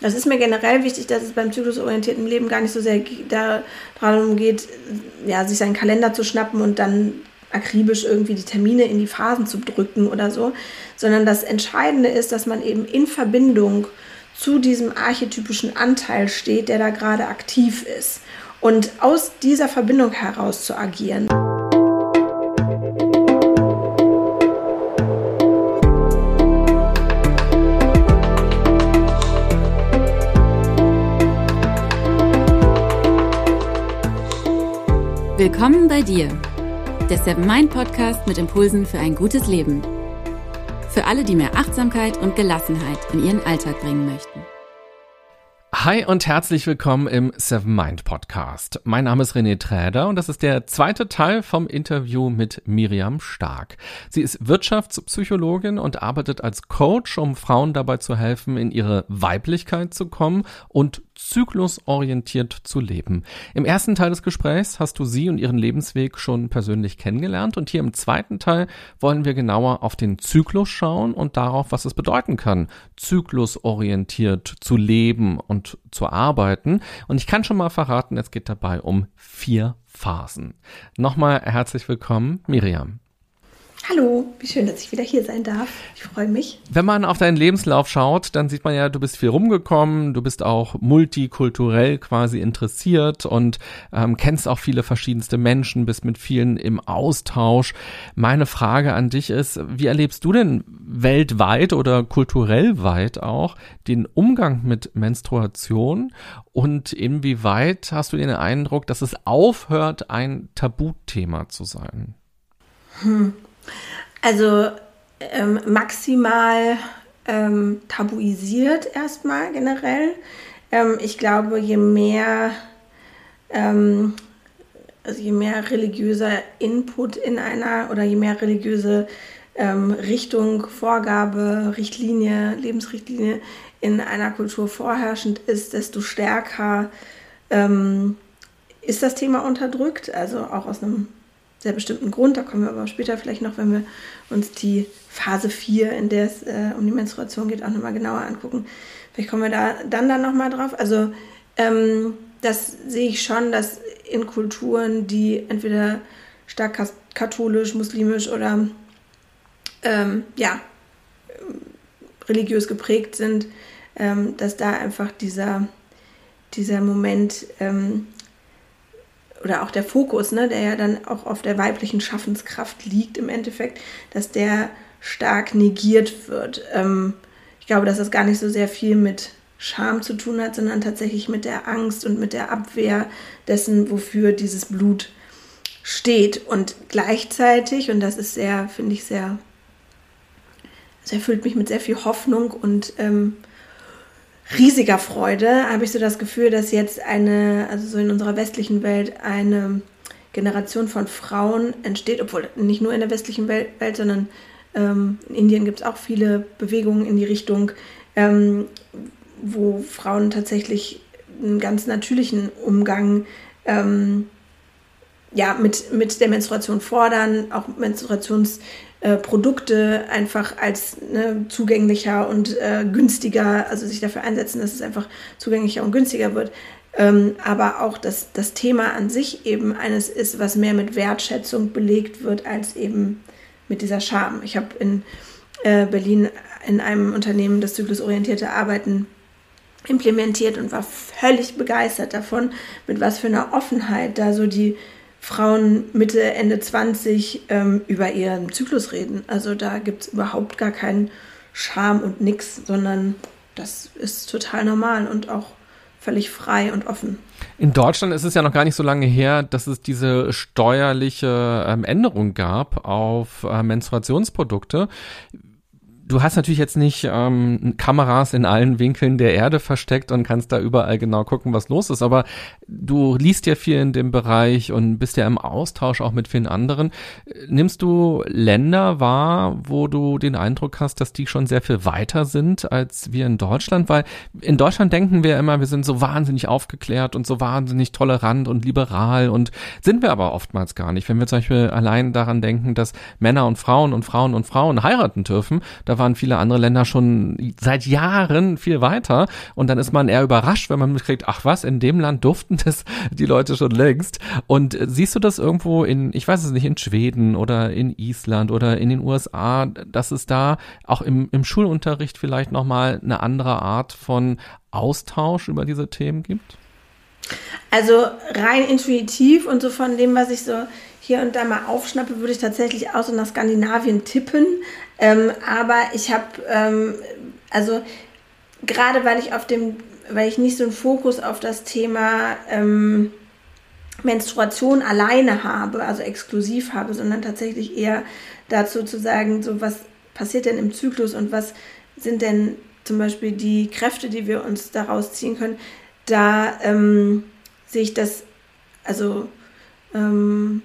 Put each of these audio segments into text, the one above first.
Das ist mir generell wichtig, dass es beim zyklusorientierten Leben gar nicht so sehr darum geht, ja, sich seinen Kalender zu schnappen und dann akribisch irgendwie die Termine in die Phasen zu drücken oder so, sondern das Entscheidende ist, dass man eben in Verbindung zu diesem archetypischen Anteil steht, der da gerade aktiv ist und aus dieser Verbindung heraus zu agieren. Willkommen bei dir, der Seven Mind Podcast mit Impulsen für ein gutes Leben. Für alle, die mehr Achtsamkeit und Gelassenheit in ihren Alltag bringen möchten. Hi und herzlich willkommen im Seven Mind Podcast. Mein Name ist René Träder und das ist der zweite Teil vom Interview mit Miriam Stark. Sie ist Wirtschaftspsychologin und arbeitet als Coach, um Frauen dabei zu helfen, in ihre Weiblichkeit zu kommen und zyklusorientiert zu leben. Im ersten Teil des Gesprächs hast du sie und ihren Lebensweg schon persönlich kennengelernt und hier im zweiten Teil wollen wir genauer auf den Zyklus schauen und darauf, was es bedeuten kann, zyklusorientiert zu leben und zu arbeiten. Und ich kann schon mal verraten, es geht dabei um vier Phasen. Nochmal herzlich willkommen, Miriam. Hallo, wie schön, dass ich wieder hier sein darf. Ich freue mich. Wenn man auf deinen Lebenslauf schaut, dann sieht man ja, du bist viel rumgekommen, du bist auch multikulturell quasi interessiert und ähm, kennst auch viele verschiedenste Menschen, bist mit vielen im Austausch. Meine Frage an dich ist, wie erlebst du denn weltweit oder kulturell weit auch den Umgang mit Menstruation und inwieweit hast du den Eindruck, dass es aufhört, ein Tabuthema zu sein? Hm. Also ähm, maximal ähm, tabuisiert erstmal generell. Ähm, ich glaube, je mehr, ähm, also je mehr religiöser Input in einer oder je mehr religiöse ähm, Richtung, Vorgabe, Richtlinie, Lebensrichtlinie in einer Kultur vorherrschend ist, desto stärker ähm, ist das Thema unterdrückt. Also auch aus einem sehr bestimmten Grund. Da kommen wir aber später vielleicht noch, wenn wir uns die Phase 4, in der es äh, um die Menstruation geht, auch nochmal genauer angucken. Vielleicht kommen wir da dann dann nochmal drauf. Also ähm, das sehe ich schon, dass in Kulturen, die entweder stark katholisch, muslimisch oder ähm, ja, religiös geprägt sind, ähm, dass da einfach dieser, dieser Moment ähm, oder auch der Fokus, ne, der ja dann auch auf der weiblichen Schaffenskraft liegt im Endeffekt, dass der stark negiert wird. Ähm, ich glaube, dass das gar nicht so sehr viel mit Scham zu tun hat, sondern tatsächlich mit der Angst und mit der Abwehr dessen, wofür dieses Blut steht. Und gleichzeitig, und das ist sehr, finde ich, sehr, es erfüllt mich mit sehr viel Hoffnung und ähm, riesiger Freude habe ich so das Gefühl, dass jetzt eine, also so in unserer westlichen Welt, eine Generation von Frauen entsteht, obwohl nicht nur in der westlichen Welt, sondern ähm, in Indien gibt es auch viele Bewegungen in die Richtung, ähm, wo Frauen tatsächlich einen ganz natürlichen Umgang ähm, ja, mit, mit der Menstruation fordern, auch Menstruations- äh, Produkte einfach als ne, zugänglicher und äh, günstiger, also sich dafür einsetzen, dass es einfach zugänglicher und günstiger wird. Ähm, aber auch, dass das Thema an sich eben eines ist, was mehr mit Wertschätzung belegt wird, als eben mit dieser Scham. Ich habe in äh, Berlin in einem Unternehmen das zyklusorientierte Arbeiten implementiert und war völlig begeistert davon, mit was für einer Offenheit da so die Frauen Mitte, Ende 20 ähm, über ihren Zyklus reden. Also da gibt es überhaupt gar keinen Scham und nix, sondern das ist total normal und auch völlig frei und offen. In Deutschland ist es ja noch gar nicht so lange her, dass es diese steuerliche ähm, Änderung gab auf äh, Menstruationsprodukte du hast natürlich jetzt nicht ähm, Kameras in allen Winkeln der Erde versteckt und kannst da überall genau gucken, was los ist, aber du liest ja viel in dem Bereich und bist ja im Austausch auch mit vielen anderen. Nimmst du Länder wahr, wo du den Eindruck hast, dass die schon sehr viel weiter sind als wir in Deutschland? Weil in Deutschland denken wir immer, wir sind so wahnsinnig aufgeklärt und so wahnsinnig tolerant und liberal und sind wir aber oftmals gar nicht. Wenn wir zum Beispiel allein daran denken, dass Männer und Frauen und Frauen und Frauen heiraten dürfen, da waren viele andere Länder schon seit Jahren viel weiter und dann ist man eher überrascht, wenn man mitkriegt, ach was, in dem Land durften das die Leute schon längst. Und äh, siehst du das irgendwo in, ich weiß es nicht, in Schweden oder in Island oder in den USA, dass es da auch im, im Schulunterricht vielleicht nochmal eine andere Art von Austausch über diese Themen gibt? Also rein intuitiv und so von dem, was ich so hier und da mal aufschnappe, würde ich tatsächlich auch so nach Skandinavien tippen. Ähm, aber ich habe, ähm, also gerade weil ich auf dem, weil ich nicht so einen Fokus auf das Thema ähm, Menstruation alleine habe, also exklusiv habe, sondern tatsächlich eher dazu zu sagen, so was passiert denn im Zyklus und was sind denn zum Beispiel die Kräfte, die wir uns daraus ziehen können, da ähm, sehe ich das, also ähm,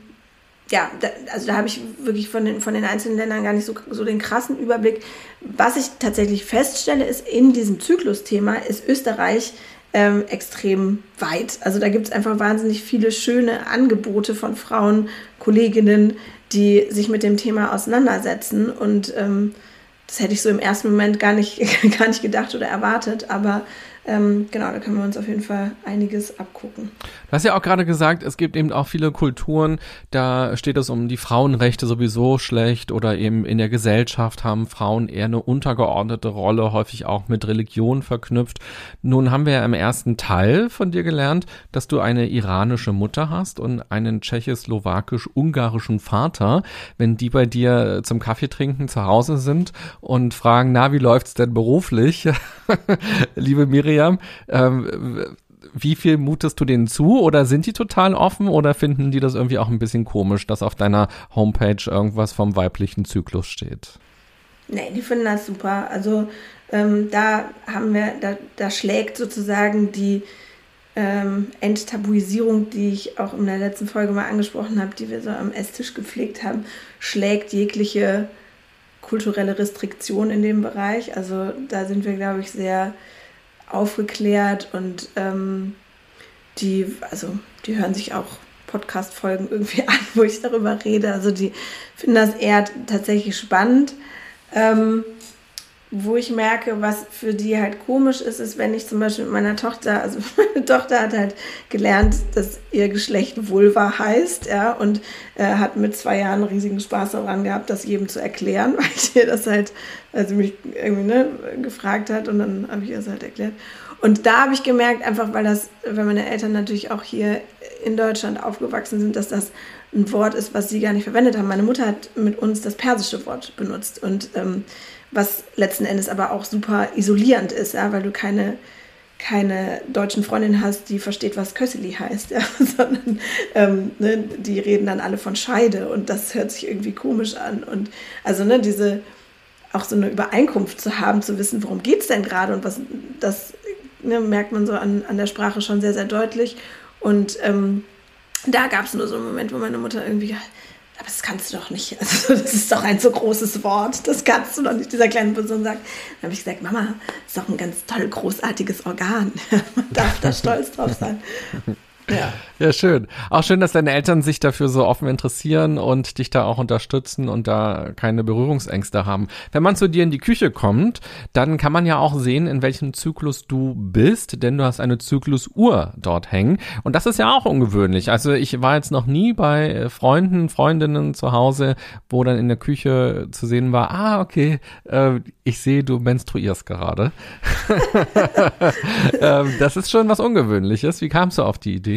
ja, da, also da habe ich wirklich von den, von den einzelnen Ländern gar nicht so, so den krassen Überblick. Was ich tatsächlich feststelle, ist, in diesem Zyklusthema ist Österreich ähm, extrem weit. Also da gibt es einfach wahnsinnig viele schöne Angebote von Frauen, Kolleginnen, die sich mit dem Thema auseinandersetzen. Und ähm, das hätte ich so im ersten Moment gar nicht, gar nicht gedacht oder erwartet. Aber ähm, genau, da können wir uns auf jeden Fall einiges abgucken. Du hast ja auch gerade gesagt, es gibt eben auch viele Kulturen, da steht es um die Frauenrechte sowieso schlecht oder eben in der Gesellschaft haben Frauen eher eine untergeordnete Rolle, häufig auch mit Religion verknüpft. Nun haben wir ja im ersten Teil von dir gelernt, dass du eine iranische Mutter hast und einen tschechoslowakisch-ungarischen Vater. Wenn die bei dir zum Kaffee trinken zu Hause sind und fragen, na, wie läuft's denn beruflich? Liebe Miriam, Miriam. Ähm, wie viel mutest du denen zu oder sind die total offen oder finden die das irgendwie auch ein bisschen komisch, dass auf deiner Homepage irgendwas vom weiblichen Zyklus steht? Nee, die finden das super. Also ähm, da haben wir, da, da schlägt sozusagen die ähm, Enttabuisierung, die ich auch in der letzten Folge mal angesprochen habe, die wir so am Esstisch gepflegt haben, schlägt jegliche kulturelle Restriktion in dem Bereich. Also da sind wir, glaube ich, sehr aufgeklärt und ähm, die, also die hören sich auch Podcast-Folgen irgendwie an, wo ich darüber rede. Also die finden das eher tatsächlich spannend. Ähm, wo ich merke, was für die halt komisch ist, ist, wenn ich zum Beispiel mit meiner Tochter, also meine Tochter hat halt gelernt, dass ihr Geschlecht Vulva heißt, ja, und äh, hat mit zwei Jahren riesigen Spaß daran gehabt, das jedem zu erklären, weil ihr das halt, also mich irgendwie ne, gefragt hat und dann habe ich ihr das halt erklärt. Und da habe ich gemerkt, einfach weil das, wenn meine Eltern natürlich auch hier in Deutschland aufgewachsen sind, dass das ein Wort ist, was sie gar nicht verwendet haben. Meine Mutter hat mit uns das persische Wort benutzt und ähm, was letzten Endes aber auch super isolierend ist, ja, weil du keine, keine deutschen Freundinnen hast, die versteht, was Kösseli heißt, ja, sondern ähm, ne, die reden dann alle von Scheide und das hört sich irgendwie komisch an. Und also ne, diese auch so eine Übereinkunft zu haben, zu wissen, worum geht es denn gerade und was das ne, merkt man so an, an der Sprache schon sehr, sehr deutlich. Und ähm, da gab es nur so einen Moment, wo meine Mutter irgendwie aber das kannst du doch nicht. Also, das ist doch ein so großes Wort. Das kannst du doch nicht, dieser kleinen Person sagen. Dann habe ich gesagt, Mama, das ist doch ein ganz toll, großartiges Organ. Man darf da stolz drauf sein. Ja. ja, schön. Auch schön, dass deine Eltern sich dafür so offen interessieren und dich da auch unterstützen und da keine Berührungsängste haben. Wenn man zu dir in die Küche kommt, dann kann man ja auch sehen, in welchem Zyklus du bist, denn du hast eine Zyklusuhr dort hängen. Und das ist ja auch ungewöhnlich. Also ich war jetzt noch nie bei Freunden, Freundinnen zu Hause, wo dann in der Küche zu sehen war, ah, okay, äh, ich sehe, du menstruierst gerade. ähm, das ist schon was Ungewöhnliches. Wie kamst du auf die Idee?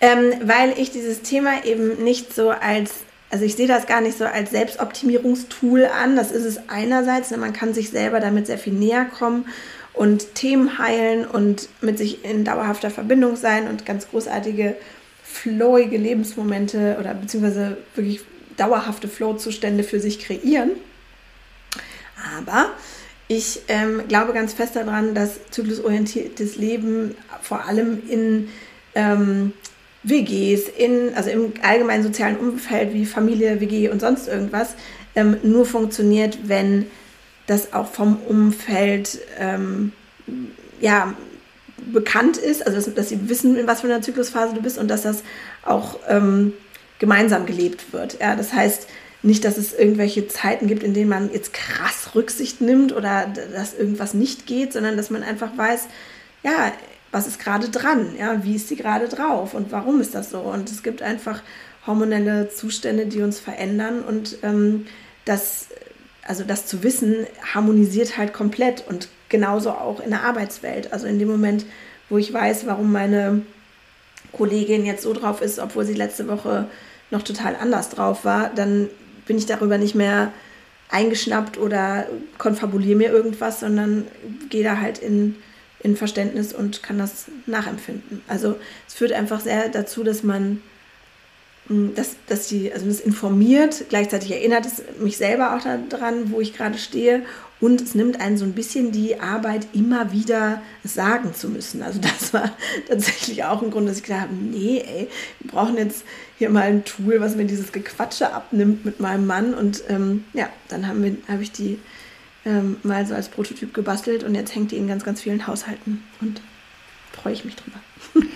Ähm, weil ich dieses Thema eben nicht so als, also ich sehe das gar nicht so als Selbstoptimierungstool an. Das ist es einerseits, ne, man kann sich selber damit sehr viel näher kommen und Themen heilen und mit sich in dauerhafter Verbindung sein und ganz großartige, flowige Lebensmomente oder beziehungsweise wirklich dauerhafte Flow-Zustände für sich kreieren. Aber ich ähm, glaube ganz fest daran, dass zyklusorientiertes Leben vor allem in ähm, WGs, in, also im allgemeinen sozialen Umfeld wie Familie, WG und sonst irgendwas, ähm, nur funktioniert, wenn das auch vom Umfeld ähm, ja, bekannt ist, also dass, dass, sie wissen, in was für einer Zyklusphase du bist und dass das auch ähm, gemeinsam gelebt wird. Ja? Das heißt, nicht, dass es irgendwelche Zeiten gibt, in denen man jetzt krass Rücksicht nimmt oder dass irgendwas nicht geht, sondern dass man einfach weiß, ja, was ist gerade dran, ja, wie ist sie gerade drauf und warum ist das so? Und es gibt einfach hormonelle Zustände, die uns verändern und ähm, das, also das zu wissen, harmonisiert halt komplett und genauso auch in der Arbeitswelt. Also in dem Moment, wo ich weiß, warum meine Kollegin jetzt so drauf ist, obwohl sie letzte Woche noch total anders drauf war, dann bin ich darüber nicht mehr eingeschnappt oder konfabuliere mir irgendwas, sondern gehe da halt in, in Verständnis und kann das nachempfinden. Also es führt einfach sehr dazu, dass man hm, dass, dass die, also das informiert, gleichzeitig erinnert es mich selber auch daran, wo ich gerade stehe und es nimmt einen so ein bisschen die Arbeit, immer wieder sagen zu müssen. Also das war tatsächlich auch ein Grund, dass ich gedacht habe, nee, ey, wir brauchen jetzt hier mal ein Tool, was mir dieses Gequatsche abnimmt mit meinem Mann. Und ähm, ja, dann habe ich die ähm, mal so als Prototyp gebastelt und jetzt hängt die in ganz, ganz vielen Haushalten und freue ich mich drüber.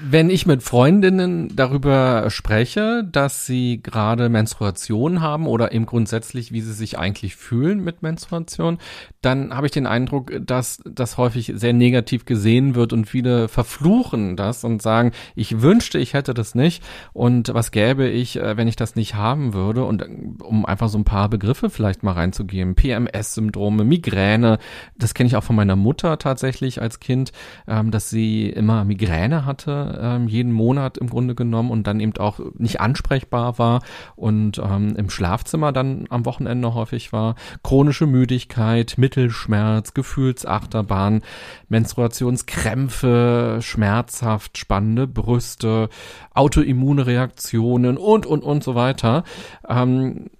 Wenn ich mit Freundinnen darüber spreche, dass sie gerade Menstruation haben oder eben grundsätzlich, wie sie sich eigentlich fühlen mit Menstruation, dann habe ich den Eindruck, dass das häufig sehr negativ gesehen wird und viele verfluchen das und sagen, ich wünschte, ich hätte das nicht und was gäbe ich, äh, wenn ich das nicht haben würde? Und äh, um einfach so ein paar Begriffe vielleicht mal reinzugeben, PMS-Syndrome, Migräne, das kenne ich auch von meiner Mutter tatsächlich als Kind, ähm, dass sie immer Migräne hatte ähm, jeden Monat im Grunde genommen und dann eben auch nicht ansprechbar war und ähm, im Schlafzimmer dann am Wochenende häufig war. Chronische Müdigkeit, Mittelschmerz, Gefühlsachterbahn, Menstruationskrämpfe, schmerzhaft spannende Brüste, Autoimmunreaktionen und, und, und so weiter. Ähm,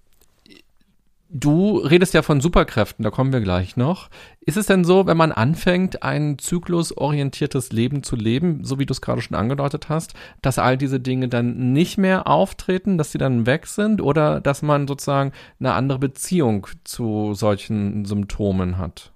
Du redest ja von Superkräften, da kommen wir gleich noch. Ist es denn so, wenn man anfängt, ein zyklusorientiertes Leben zu leben, so wie du es gerade schon angedeutet hast, dass all diese Dinge dann nicht mehr auftreten, dass sie dann weg sind oder dass man sozusagen eine andere Beziehung zu solchen Symptomen hat?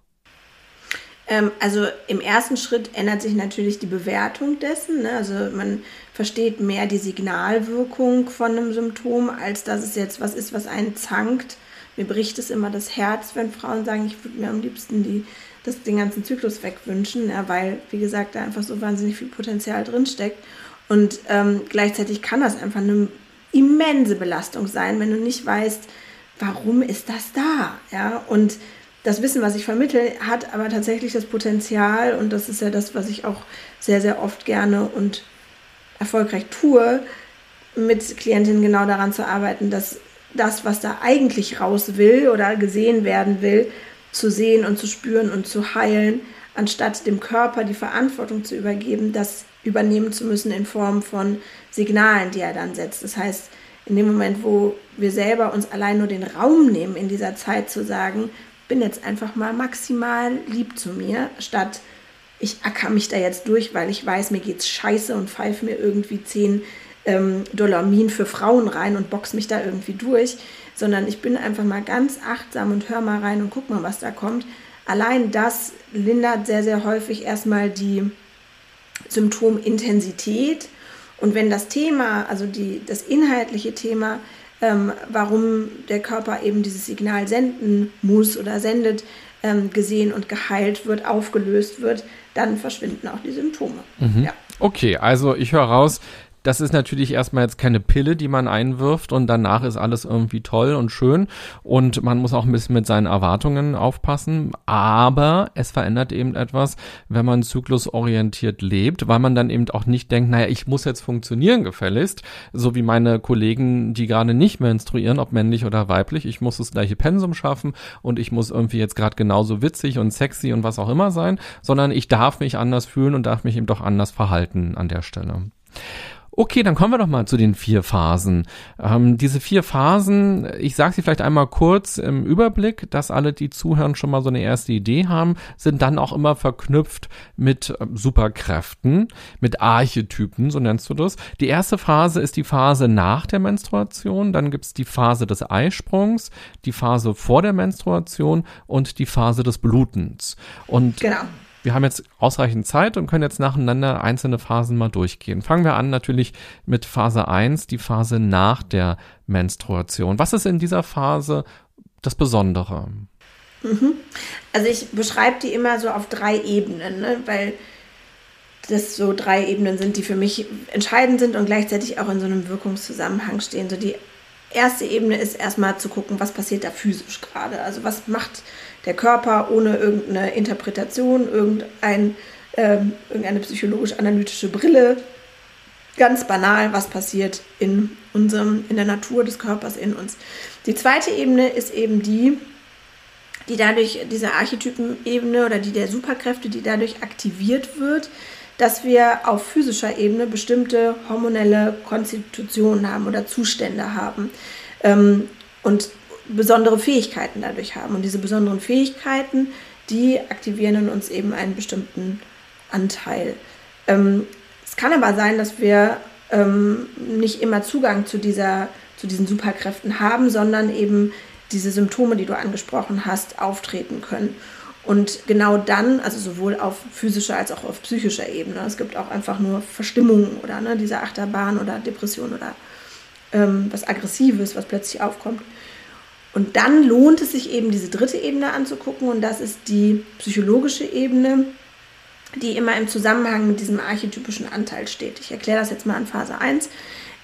Ähm, also im ersten Schritt ändert sich natürlich die Bewertung dessen. Ne? Also man versteht mehr die Signalwirkung von einem Symptom, als dass es jetzt was ist, was einen zankt mir bricht es immer das Herz, wenn Frauen sagen, ich würde mir am liebsten die, das, den ganzen Zyklus wegwünschen, ja, weil, wie gesagt, da einfach so wahnsinnig viel Potenzial drinsteckt. Und ähm, gleichzeitig kann das einfach eine immense Belastung sein, wenn du nicht weißt, warum ist das da? Ja, und das Wissen, was ich vermittle, hat aber tatsächlich das Potenzial, und das ist ja das, was ich auch sehr, sehr oft gerne und erfolgreich tue, mit Klientinnen genau daran zu arbeiten, dass das, was da eigentlich raus will oder gesehen werden will, zu sehen und zu spüren und zu heilen, anstatt dem Körper die Verantwortung zu übergeben, das übernehmen zu müssen in Form von Signalen, die er dann setzt. Das heißt, in dem Moment, wo wir selber uns allein nur den Raum nehmen, in dieser Zeit zu sagen, bin jetzt einfach mal maximal lieb zu mir, statt ich acker mich da jetzt durch, weil ich weiß, mir geht's scheiße und pfeife mir irgendwie zehn ähm, Dolamin für Frauen rein und box mich da irgendwie durch, sondern ich bin einfach mal ganz achtsam und hör mal rein und guck mal, was da kommt. Allein das lindert sehr, sehr häufig erstmal die Symptomintensität. Und wenn das Thema, also die, das inhaltliche Thema, ähm, warum der Körper eben dieses Signal senden muss oder sendet, ähm, gesehen und geheilt wird, aufgelöst wird, dann verschwinden auch die Symptome. Mhm. Ja. Okay, also ich höre raus, das ist natürlich erstmal jetzt keine Pille, die man einwirft und danach ist alles irgendwie toll und schön. Und man muss auch ein bisschen mit seinen Erwartungen aufpassen, aber es verändert eben etwas, wenn man zyklusorientiert lebt, weil man dann eben auch nicht denkt, naja, ich muss jetzt funktionieren gefälligst, so wie meine Kollegen, die gerade nicht menstruieren, ob männlich oder weiblich, ich muss das gleiche Pensum schaffen und ich muss irgendwie jetzt gerade genauso witzig und sexy und was auch immer sein, sondern ich darf mich anders fühlen und darf mich eben doch anders verhalten an der Stelle. Okay, dann kommen wir doch mal zu den vier Phasen. Ähm, diese vier Phasen, ich sage sie vielleicht einmal kurz im Überblick, dass alle, die zuhören, schon mal so eine erste Idee haben, sind dann auch immer verknüpft mit äh, Superkräften, mit Archetypen, so nennst du das. Die erste Phase ist die Phase nach der Menstruation, dann gibt's die Phase des Eisprungs, die Phase vor der Menstruation und die Phase des Blutens. Und genau Wir haben jetzt ausreichend Zeit und können jetzt nacheinander einzelne Phasen mal durchgehen. Fangen wir an natürlich mit Phase 1, die Phase nach der Menstruation. Was ist in dieser Phase das Besondere? Mhm. Also ich beschreibe die immer so auf drei Ebenen, ne? weil das so drei Ebenen sind, die für mich entscheidend sind und gleichzeitig auch in so einem Wirkungszusammenhang stehen. So die erste Ebene ist erstmal zu gucken, was passiert da physisch gerade. Also was macht der Körper ohne irgendeine Interpretation, irgendein, ähm, irgendeine psychologisch-analytische Brille. Ganz banal, was passiert in unserem, in der Natur des Körpers in uns. Die zweite Ebene ist eben die, die dadurch, diese Archetypenebene oder die der Superkräfte, die dadurch aktiviert wird, dass wir auf physischer Ebene bestimmte hormonelle Konstitutionen haben oder Zustände haben ähm, und besondere Fähigkeiten dadurch haben. Und diese besonderen Fähigkeiten, die aktivieren in uns eben einen bestimmten Anteil. Ähm, es kann aber sein, dass wir ähm, nicht immer Zugang zu, dieser, zu diesen Superkräften haben, sondern eben diese Symptome, die du angesprochen hast, auftreten können. Und genau dann, also sowohl auf physischer als auch auf psychischer Ebene, es gibt auch einfach nur Verstimmungen oder ne, diese Achterbahn oder Depression oder ähm, was Aggressives, was plötzlich aufkommt. Und dann lohnt es sich eben, diese dritte Ebene anzugucken und das ist die psychologische Ebene, die immer im Zusammenhang mit diesem archetypischen Anteil steht. Ich erkläre das jetzt mal an Phase 1.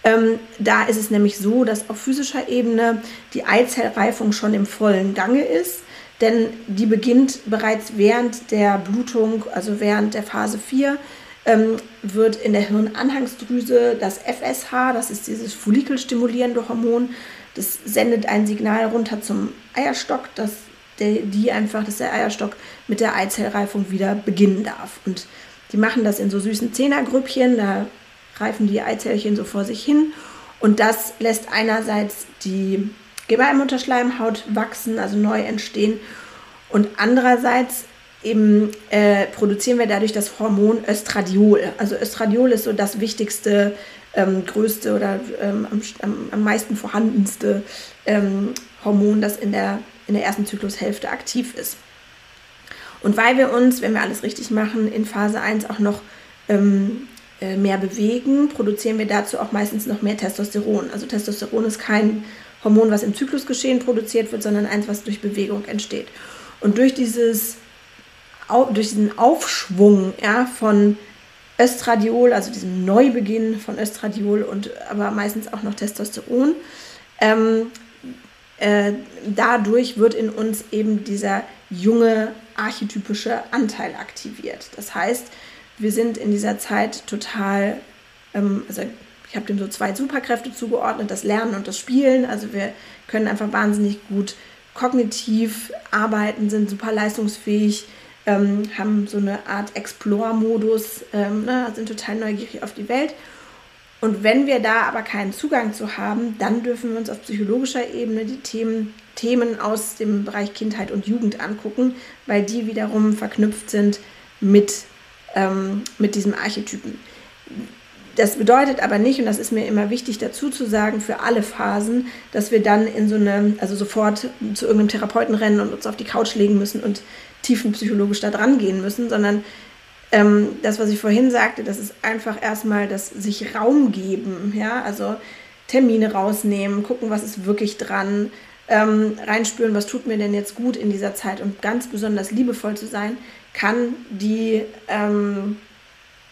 Ähm, da ist es nämlich so, dass auf physischer Ebene die Eizellreifung schon im vollen Gange ist denn die beginnt bereits während der Blutung, also während der Phase 4, ähm, wird in der Hirnanhangsdrüse das FSH, das ist dieses follikelstimulierende Hormon, das sendet ein Signal runter zum Eierstock, dass der, die einfach, dass der Eierstock mit der Eizellreifung wieder beginnen darf. Und die machen das in so süßen Zehnergrüppchen, da reifen die Eizellchen so vor sich hin. Und das lässt einerseits die Gebärmutterschleimhaut wachsen, also neu entstehen. Und andererseits eben äh, produzieren wir dadurch das Hormon Östradiol. Also Östradiol ist so das wichtigste, ähm, größte oder ähm, am, am, meisten vorhandenste ähm, Hormon, das in der, in der ersten Zyklushälfte aktiv ist. Und weil wir uns, wenn wir alles richtig machen, in Phase 1 auch noch ähm, äh, mehr bewegen, produzieren wir dazu auch meistens noch mehr Testosteron. Also Testosteron ist kein Hormon, was im Zyklusgeschehen produziert wird, sondern eins, was durch Bewegung entsteht. Und durch, dieses, durch diesen Aufschwung ja, von Östradiol, also diesem Neubeginn von Östradiol und aber meistens auch noch Testosteron, ähm, äh, dadurch wird in uns eben dieser junge archetypische Anteil aktiviert. Das heißt, wir sind in dieser Zeit total, ähm, also ich habe dem so zwei Superkräfte zugeordnet, das Lernen und das Spielen. Also wir können einfach wahnsinnig gut kognitiv arbeiten, sind super leistungsfähig, ähm, haben so eine Art Explore-Modus, ähm, ne, sind total neugierig auf die Welt. Und wenn wir da aber keinen Zugang zu haben, dann dürfen wir uns auf psychologischer Ebene die Themen, Themen aus dem Bereich Kindheit und Jugend angucken, weil die wiederum verknüpft sind mit, ähm, mit diesem Archetypen. Das bedeutet aber nicht, und das ist mir immer wichtig dazu zu sagen, für alle Phasen, dass wir dann in so eine, also sofort zu irgendeinem Therapeuten rennen und uns auf die Couch legen müssen und tiefenpsychologisch da dran gehen müssen, sondern ähm, das, was ich vorhin sagte, das ist einfach erstmal das sich Raum geben, ja, also Termine rausnehmen, gucken, was ist wirklich dran, ähm, reinspüren, was tut mir denn jetzt gut in dieser Zeit und ganz besonders liebevoll zu sein, kann die ähm,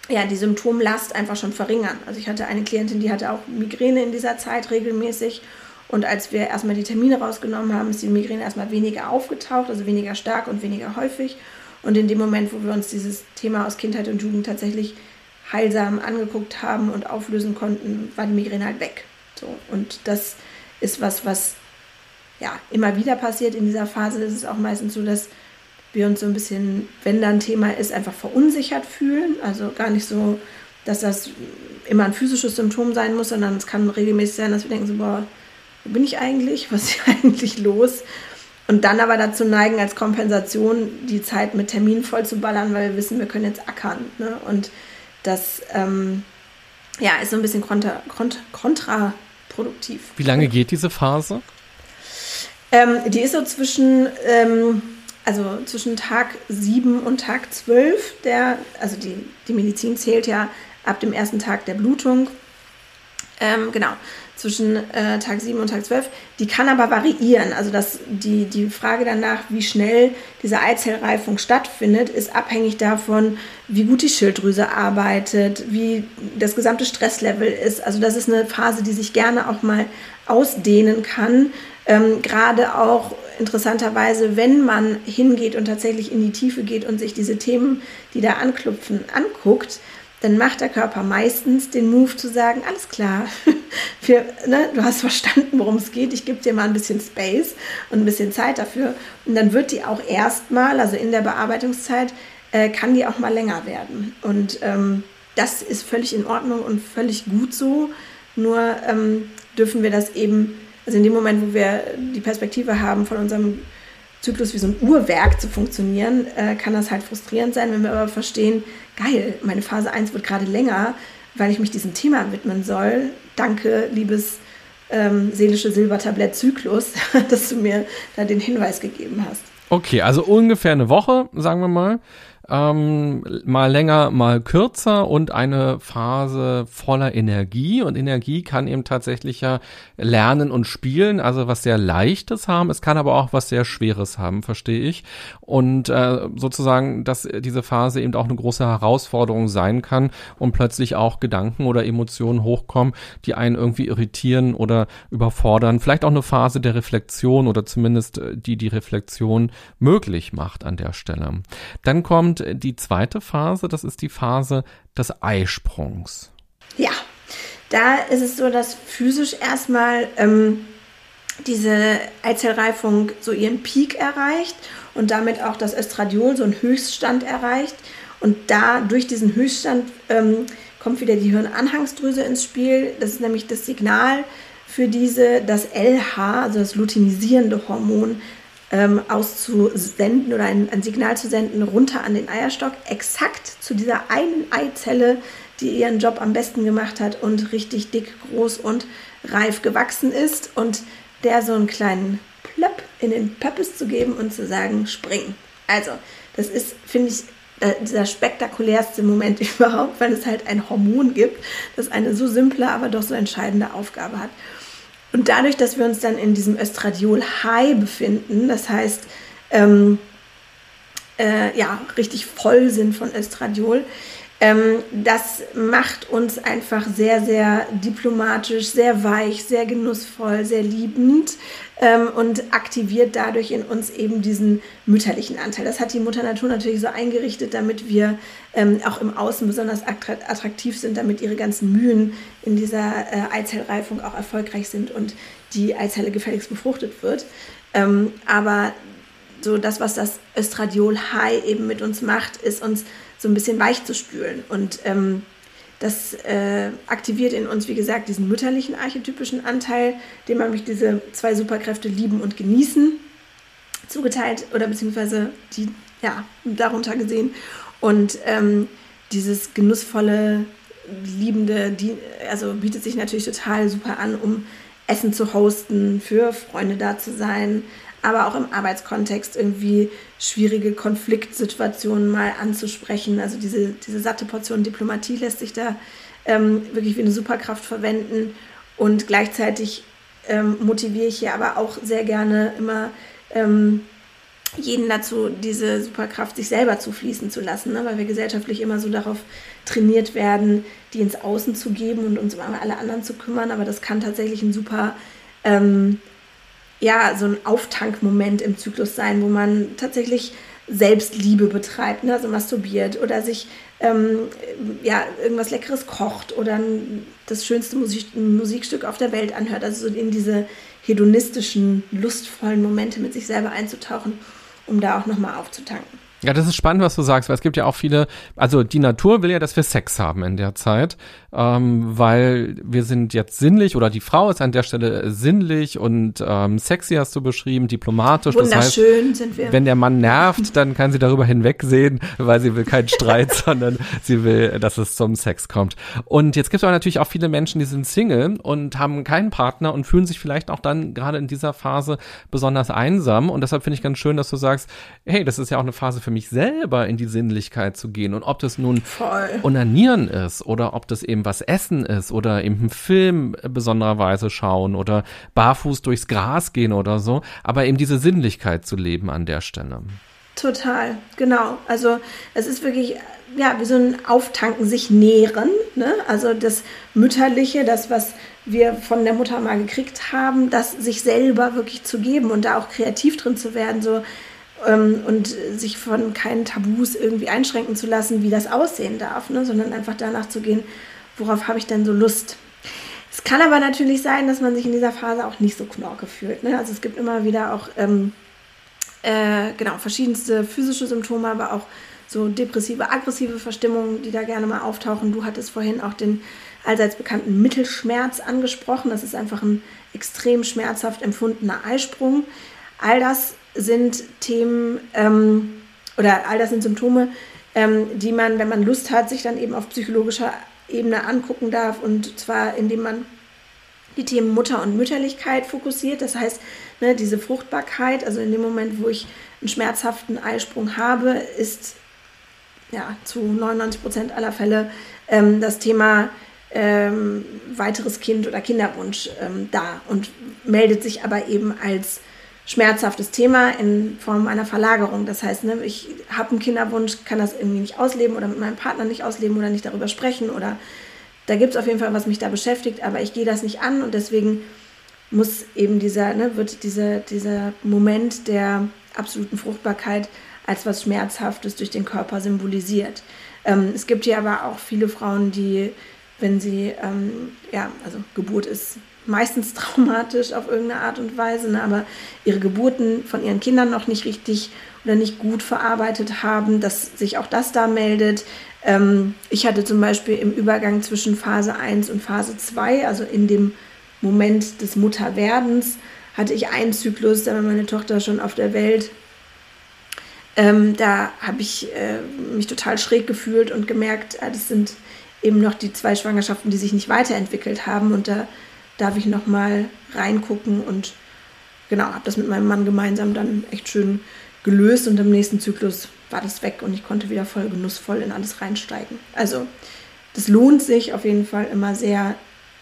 ja, die Symptomlast einfach schon verringern. Also ich hatte eine Klientin, die hatte auch Migräne in dieser Zeit regelmäßig. Und als wir erstmal die Termine rausgenommen haben, ist die Migräne erstmal weniger aufgetaucht, also weniger stark und weniger häufig. Und in dem Moment, wo wir uns dieses Thema aus Kindheit und Jugend tatsächlich heilsam angeguckt haben und auflösen konnten, war die Migräne halt weg. So. Und das ist was, was ja immer wieder passiert in dieser Phase. Ist auch meistens so, dass wir uns so ein bisschen, wenn da ein Thema ist, einfach verunsichert fühlen. Also gar nicht so, dass das immer ein physisches Symptom sein muss, sondern es kann regelmäßig sein, dass wir denken so, boah, wo bin ich eigentlich? Was ist hier eigentlich los? Und dann aber dazu neigen, als Kompensation die Zeit mit Terminen voll zu ballern, weil wir wissen, wir können jetzt ackern. Ne? Und das ähm, ja, ist so ein bisschen kontra, kontra, kontraproduktiv. Wie lange geht diese Phase? Ähm, die ist so zwischen ähm, also zwischen Tag 7 und Tag 12, der, also die, die Medizin zählt ja ab dem ersten Tag der Blutung. Ähm, genau, zwischen äh, Tag 7 und Tag 12. Die kann aber variieren. Also das, die, die Frage danach, wie schnell diese Eizellreifung stattfindet, ist abhängig davon, wie gut die Schilddrüse arbeitet, wie das gesamte Stresslevel ist. Also das ist eine Phase, die sich gerne auch mal ausdehnen kann. Ähm, Gerade auch interessanterweise, wenn man hingeht und tatsächlich in die Tiefe geht und sich diese Themen, die da anklopfen, anguckt, dann macht der Körper meistens den Move zu sagen, alles klar, für, ne, du hast verstanden, worum es geht, ich gebe dir mal ein bisschen Space und ein bisschen Zeit dafür. Und dann wird die auch erstmal, also in der Bearbeitungszeit, äh, kann die auch mal länger werden. Und ähm, das ist völlig in Ordnung und völlig gut so. Nur ähm, dürfen wir das eben, also in dem Moment, wo wir die Perspektive haben von unserem Zyklus wie so ein Uhrwerk zu funktionieren, äh, kann das halt frustrierend sein, wenn wir aber verstehen, geil, meine Phase 1 wird gerade länger, weil ich mich diesem Thema widmen soll. Danke, liebes ähm, seelische Silbertablett Zyklus, dass du mir da den Hinweis gegeben hast. Okay, also ungefähr eine Woche, sagen wir mal ähm, mal länger, mal kürzer und eine Phase voller Energie. Und Energie kann eben tatsächlich ja lernen und spielen, also was sehr Leichtes haben. Es kann aber auch was sehr Schweres haben, verstehe ich. Und äh, sozusagen, dass diese Phase eben auch eine große Herausforderung sein kann und plötzlich auch Gedanken oder Emotionen hochkommen, die einen irgendwie irritieren oder überfordern. Vielleicht auch eine Phase der Reflexion oder zumindest äh, die die Reflexion möglich macht an der Stelle. Dann kommt kommt die zweite Phase, das ist die Phase des Eisprungs. Ja, da ist es so, dass physisch erstmal ähm, diese Eizellreifung so ihren Peak erreicht und damit auch das Östradiol so einen Höchststand erreicht. Und da durch diesen Höchststand ähm, kommt wieder die Hirnanhangsdrüse ins Spiel. Das ist nämlich das Signal für diese, das LH, also das luteinisierende Hormon, ähm, auszusenden oder ein, ein, Signal zu senden runter an den Eierstock, exakt zu dieser einen Eizelle, die ihren Job am besten gemacht hat und richtig dick, groß und reif gewachsen ist und der so einen kleinen Plöpp in den Pöppes zu geben und zu sagen, spring. Also, das ist, finde ich, äh, dieser spektakulärste Moment überhaupt, weil es halt ein Hormon gibt, das eine so simple, aber doch so entscheidende Aufgabe hat. Und dadurch, dass wir uns dann in diesem Östradiol-High befinden, das heißt, ähm, äh, ja, richtig voll sind von Östradiol, ähm, das macht uns einfach sehr, sehr diplomatisch, sehr weich, sehr genussvoll, sehr liebend ähm, und aktiviert dadurch in uns eben diesen mütterlichen Anteil. Das hat die Mutter Natur natürlich so eingerichtet, damit wir ähm, auch im Außen besonders attraktiv sind, damit ihre ganzen Mühen in dieser äh, Eizellreifung auch erfolgreich sind und die Eizelle gefälligst befruchtet wird. Ähm, aber so das, was das Östradiol-High eben mit uns macht, ist uns so ein bisschen weich zu spülen. Und ähm, das äh, aktiviert in uns, wie gesagt, diesen mütterlichen archetypischen Anteil, dem mich diese zwei Superkräfte lieben und genießen zugeteilt oder beziehungsweise die, ja, darunter gesehen. Und ähm, dieses genussvolle, liebende, die, also bietet sich natürlich total super an, um Essen zu hosten, für Freunde da zu sein, aber auch im Arbeitskontext irgendwie schwierige Konfliktsituationen mal anzusprechen. Also diese, diese satte Portion Diplomatie lässt sich da ähm, wirklich wie eine Superkraft verwenden. Und gleichzeitig ähm, motiviere ich hier aber auch sehr gerne immer ähm, jeden dazu, diese Superkraft sich selber zu fließen zu lassen, ne? weil wir gesellschaftlich immer so darauf trainiert werden, die ins Außen zu geben und uns um alle anderen zu kümmern. Aber das kann tatsächlich ein super ähm, ja, so ein Auftankmoment im Zyklus sein, wo man tatsächlich Selbstliebe betreibt, ne? also masturbiert oder sich ähm, ja, irgendwas Leckeres kocht oder das schönste Musik Musikstück auf der Welt anhört. Also so in diese hedonistischen, lustvollen Momente mit sich selber einzutauchen, um da auch nochmal aufzutanken. Ja, das ist spannend, was du sagst, weil es gibt ja auch viele, also die Natur will ja, dass wir Sex haben in der Zeit, ähm, weil wir sind jetzt sinnlich oder die Frau ist an der Stelle sinnlich und ähm, sexy hast du beschrieben, diplomatisch. Wunderschön das heißt, sind wir. Wenn der Mann nervt, dann kann sie darüber hinwegsehen, weil sie will keinen Streit, sondern sie will, dass es zum Sex kommt. Und jetzt gibt es aber natürlich auch viele Menschen, die sind Single und haben keinen Partner und fühlen sich vielleicht auch dann gerade in dieser Phase besonders einsam. Und deshalb finde ich ganz schön, dass du sagst, hey, das ist ja auch eine Phase für mich selber, in die Sinnlichkeit zu gehen. Und ob das nun Voll. Onanieren ist oder ob das eben was Essen ist oder eben einen Film besondererweise schauen oder barfuß durchs Gras gehen oder so, aber eben diese Sinnlichkeit zu leben an der Stelle. Total, genau. Also es ist wirklich, ja, wie so ein Auftanken, sich nähren. Ne? Also das Mütterliche, das, was wir von der Mutter mal gekriegt haben, das sich selber wirklich zu geben und da auch kreativ drin zu werden, so ähm, und sich von keinen Tabus irgendwie einschränken zu lassen, wie das aussehen darf, ne? sondern einfach danach zu gehen, worauf habe ich denn so Lust? Es kann aber natürlich sein, dass man sich in dieser Phase auch nicht so knorke fühlt. Ne? Also es gibt immer wieder auch ähm, äh, genau verschiedenste physische Symptome, aber auch so depressive, aggressive Verstimmungen, die da gerne mal auftauchen. Du hattest vorhin auch den allseits bekannten Mittelschmerz angesprochen. Das ist einfach ein extrem schmerzhaft empfundener Eisprung. All das sind Themen ähm, oder all das sind Symptome, ähm, die man, wenn man Lust hat, sich dann eben auf psychologischer Ebene angucken darf und zwar indem man die Themen Mutter und Mütterlichkeit fokussiert. Das heißt, ne, diese Fruchtbarkeit, also in dem Moment, wo ich einen schmerzhaften Eisprung habe, ist ja zu 99 Prozent aller Fälle ähm, das Thema ähm, weiteres Kind oder Kinderwunsch ähm, da und meldet sich aber eben als schmerzhaftes Thema in Form einer Verlagerung. Das heißt, ne, ich habe einen Kinderwunsch, kann das irgendwie nicht ausleben oder mit meinem Partner nicht ausleben oder nicht darüber sprechen oder da gibt es auf jeden Fall, was mich da beschäftigt, aber ich gehe das nicht an und deswegen muss eben dieser, ne, wird dieser, dieser Moment der absoluten Fruchtbarkeit als was Schmerzhaftes durch den Körper symbolisiert. Ähm, es gibt hier aber auch viele Frauen, die, wenn sie, ähm, ja, also Geburt ist meistens traumatisch auf irgendeine Art und Weise, ne, aber ihre Geburten von ihren Kindern noch nicht richtig oder nicht gut verarbeitet haben, dass sich auch das da meldet. Ähm, ich hatte zum Beispiel im Übergang zwischen Phase 1 und Phase 2, also in dem Moment des Mutterwerdens, hatte ich einen Zyklus, da war meine Tochter schon auf der Welt. Ähm, da habe ich äh, mich total schräg gefühlt und gemerkt, äh, das sind eben noch die zwei Schwangerschaften, die sich nicht weiterentwickelt haben. Und da darf ich noch mal reingucken und genau, habe das mit meinem Mann gemeinsam dann echt schön gelöst und im nächsten Zyklus war das weg und ich konnte wieder voll genussvoll in alles reinsteigen. Also das lohnt sich auf jeden Fall immer sehr,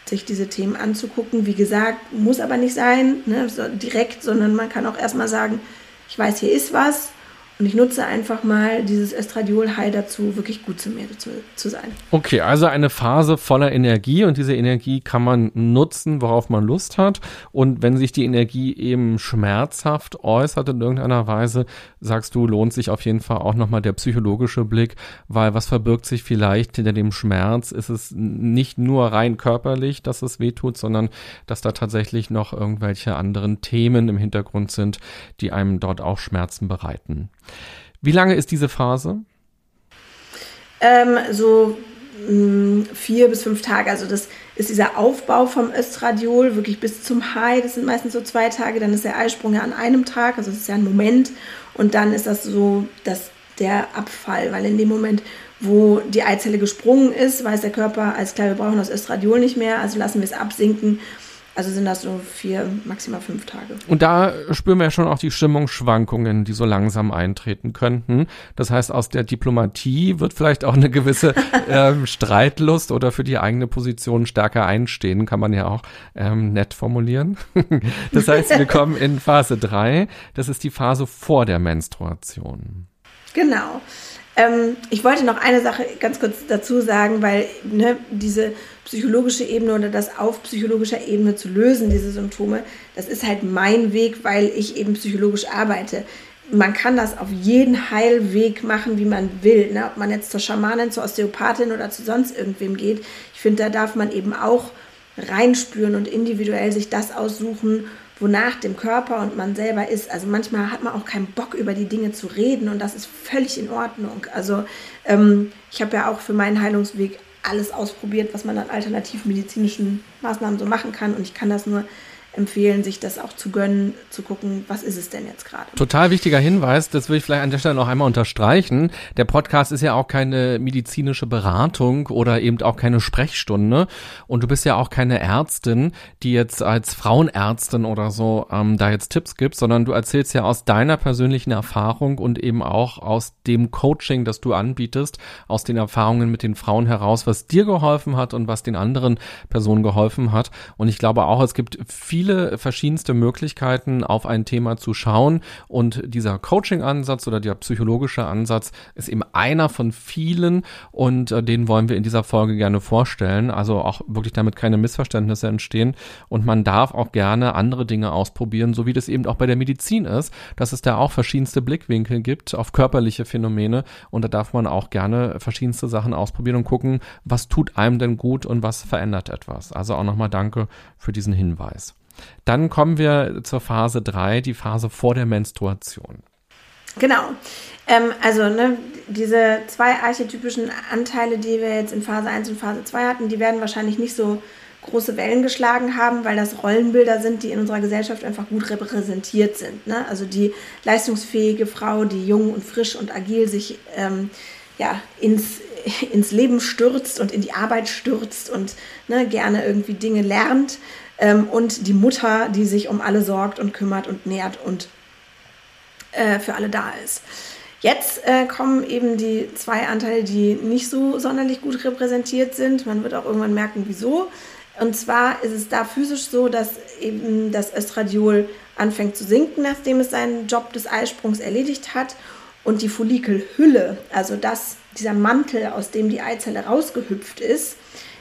sich diese Themen anzugucken. Wie gesagt, muss aber nicht sein, ne, so direkt, sondern man kann auch erstmal sagen, ich weiß, hier ist was und ich nutze einfach mal dieses Estradiol-High dazu, wirklich gut zu mir zu, zu, sein. Okay, also eine Phase voller Energie und diese Energie kann man nutzen, worauf man Lust hat. Und wenn sich die Energie eben schmerzhaft äußert in irgendeiner Weise, sagst du, lohnt sich auf jeden Fall auch nochmal der psychologische Blick, weil was verbirgt sich vielleicht hinter dem Schmerz? Ist es nicht nur rein körperlich, dass es wehtut, sondern dass da tatsächlich noch irgendwelche anderen Themen im Hintergrund sind, die einem dort auch Schmerzen bereiten. Wie lange ist diese Phase? Ähm, so mm, vier bis fünf Tage. Also das ist dieser Aufbau vom Östradiol wirklich bis zum High. Das sind meistens so zwei Tage. Dann ist der Eisprung ja an einem Tag. Also das ist ja ein Moment. Und dann ist das so dass der Abfall, weil in dem Moment, wo die Eizelle gesprungen ist, weiß der Körper, als klar, wir brauchen das Östradiol nicht mehr, also lassen wir es absinken also sind das so vier, maximal fünf Tage. Und da spüren wir ja schon auch die Stimmungsschwankungen, die so langsam eintreten könnten. Das heißt, aus der Diplomatie wird vielleicht auch eine gewisse ähm, Streitlust oder für die eigene Position stärker einstehen, kann man ja auch ähm, nett formulieren. das heißt, wir kommen in Phase drei. Das ist die Phase vor der Menstruation. Genau. Ähm, ich wollte noch eine Sache ganz kurz dazu sagen, weil ne, diese psychologische Ebene oder das auf psychologischer Ebene zu lösen, diese Symptome, das ist halt mein Weg, weil ich eben psychologisch arbeite. Man kann das auf jeden Heilweg machen, wie man will. Ne? Ob man jetzt zur Schamanin, zur Osteopathin oder zu sonst irgendwem geht. Ich finde, da darf man eben auch reinspüren und individuell sich das aussuchen, wonach dem Körper und man selber ist. Also manchmal hat man auch keinen Bock, über die Dinge zu reden und das ist völlig in Ordnung. Also ähm, ich habe ja auch für meinen Heilungsweg alles ausprobiert, was man an alternativmedizinischen Maßnahmen so machen kann und ich kann das nur empfehlen, sich das auch zu gönnen, zu gucken, was ist es denn jetzt gerade. Total wichtiger Hinweis, das will ich vielleicht an der Stelle noch einmal unterstreichen. Der Podcast ist ja auch keine medizinische Beratung oder eben auch keine Sprechstunde. Und du bist ja auch keine Ärztin, die jetzt als Frauenärztin oder so ähm, da jetzt Tipps gibt, sondern du erzählst ja aus deiner persönlichen Erfahrung und eben auch aus dem Coaching, das du anbietest, aus den Erfahrungen mit den Frauen heraus, was dir geholfen hat und was den anderen Personen geholfen hat. Und ich glaube auch, es gibt viele viele verschiedenste Möglichkeiten, auf ein Thema zu schauen. Und dieser Coaching-Ansatz oder der psychologische Ansatz ist eben einer von vielen und äh, den wollen wir in dieser Folge gerne vorstellen. Also auch wirklich damit keine Missverständnisse entstehen. Und man darf auch gerne andere Dinge ausprobieren, so wie das eben auch bei der Medizin ist, dass es da auch verschiedenste Blickwinkel gibt auf körperliche Phänomene. Und da darf man auch gerne verschiedenste Sachen ausprobieren und gucken, was tut einem denn gut und was verändert etwas. Also auch nochmal danke für diesen Hinweis. Dann kommen wir zur Phase 3, die Phase vor der Menstruation. Genau. Ähm, also ne, diese zwei archetypischen Anteile, die wir jetzt in Phase 1 und Phase 2 hatten, die werden wahrscheinlich nicht so große Wellen geschlagen haben, weil das Rollenbilder sind, die in unserer Gesellschaft einfach gut repräsentiert sind. Ne? Also die leistungsfähige Frau, die jung und frisch und agil sich ähm, ja, ins, ins Leben stürzt und in die Arbeit stürzt und ne, gerne irgendwie Dinge lernt ähm, und die Mutter, die sich um alle sorgt und kümmert und nährt und äh, für alle da ist. Jetzt äh, kommen eben die zwei Anteile, die nicht so sonderlich gut repräsentiert sind. Man wird auch irgendwann merken, wieso. Und zwar ist es da physisch so, dass eben das Östradiol anfängt zu sinken, nachdem es seinen Job des Eisprungs erledigt hat. Und die Follikelhülle, also das, dieser Mantel, aus dem die Eizelle rausgehüpft ist,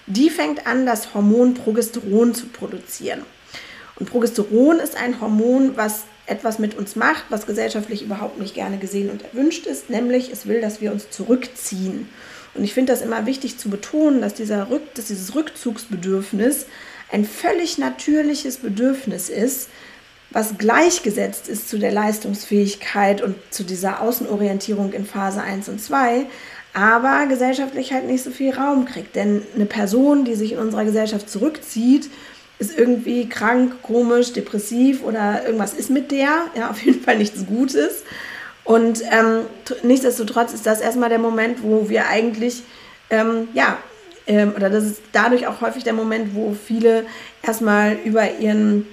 die fängt an, das Hormon Progesteron zu produzieren. Und Progesteron ist ein Hormon, was etwas mit uns macht, was gesellschaftlich überhaupt nicht gerne gesehen und erwünscht ist, nämlich es will, dass wir uns zurückziehen. Und ich finde das immer wichtig zu betonen, dass, dieser Rück, dass dieses Rückzugsbedürfnis ein völlig natürliches Bedürfnis ist, was gleichgesetzt ist zu der Leistungsfähigkeit und zu dieser Außenorientierung in Phase 1 und 2, aber gesellschaftlich halt nicht so viel Raum kriegt. Denn eine Person, die sich in unserer Gesellschaft zurückzieht, ist irgendwie krank, komisch, depressiv oder irgendwas ist mit der. Ja, auf jeden Fall nichts Gutes. Und ähm, nichtsdestotrotz ist das erstmal der Moment, wo wir eigentlich, ähm, ja, ähm, oder das ist dadurch auch häufig der Moment, wo viele erstmal über ihren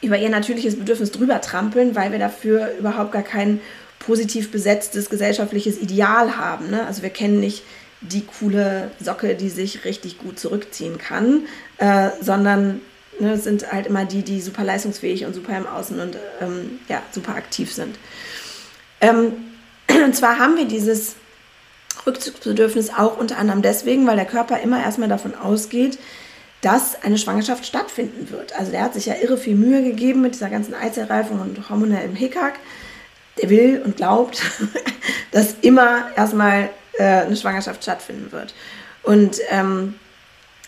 über ihr natürliches Bedürfnis drüber trampeln, weil wir dafür überhaupt gar keinen positiv besetztes gesellschaftliches Ideal haben. Ne? Also wir kennen nicht die coole Socke, die sich richtig gut zurückziehen kann, äh, sondern ne, sind halt immer die, die super leistungsfähig und super im Außen und ähm, ja, super aktiv sind. Ähm, und zwar haben wir dieses Rückzugsbedürfnis auch unter anderem deswegen, weil der Körper immer erstmal davon ausgeht, dass eine Schwangerschaft stattfinden wird. Also der hat sich ja irre viel Mühe gegeben mit dieser ganzen Eizellreifung und hormonellem Hickhack der will und glaubt, dass immer erstmal äh, eine Schwangerschaft stattfinden wird. Und ähm,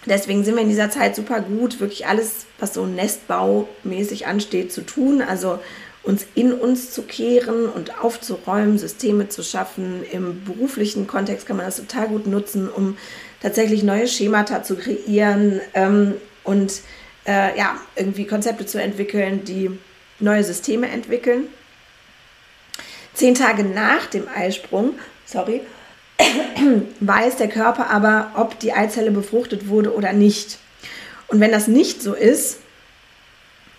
deswegen sind wir in dieser Zeit super gut, wirklich alles, was so nestbaumäßig ansteht, zu tun. Also uns in uns zu kehren und aufzuräumen, Systeme zu schaffen. Im beruflichen Kontext kann man das total gut nutzen, um tatsächlich neue Schemata zu kreieren ähm, und äh, ja, irgendwie Konzepte zu entwickeln, die neue Systeme entwickeln. Zehn Tage nach dem Eisprung, sorry, weiß der Körper aber, ob die Eizelle befruchtet wurde oder nicht. Und wenn das nicht so ist,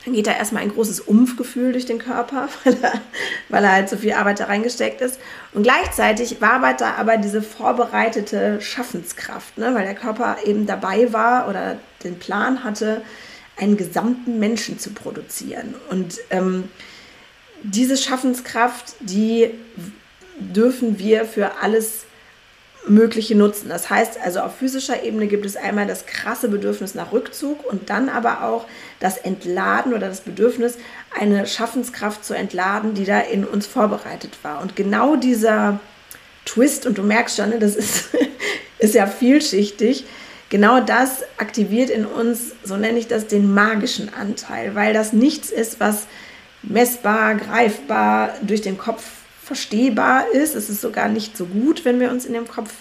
dann geht da erstmal ein großes Umfgefühl durch den Körper, weil er, weil er halt so viel Arbeit da reingesteckt ist. Und gleichzeitig war da aber diese vorbereitete Schaffenskraft, ne? weil der Körper eben dabei war oder den Plan hatte, einen gesamten Menschen zu produzieren. Und ähm, diese Schaffenskraft, die dürfen wir für alles Mögliche nutzen. Das heißt also, auf physischer Ebene gibt es einmal das krasse Bedürfnis nach Rückzug und dann aber auch das Entladen oder das Bedürfnis, eine Schaffenskraft zu entladen, die da in uns vorbereitet war. Und genau dieser Twist, und du merkst schon, ne, das ist, ist ja vielschichtig, genau das aktiviert in uns, so nenne ich das, den magischen Anteil, weil das nichts ist, was messbar, greifbar, durch den Kopf verstehbar ist. Es ist sogar nicht so gut, wenn wir uns in dem Kopf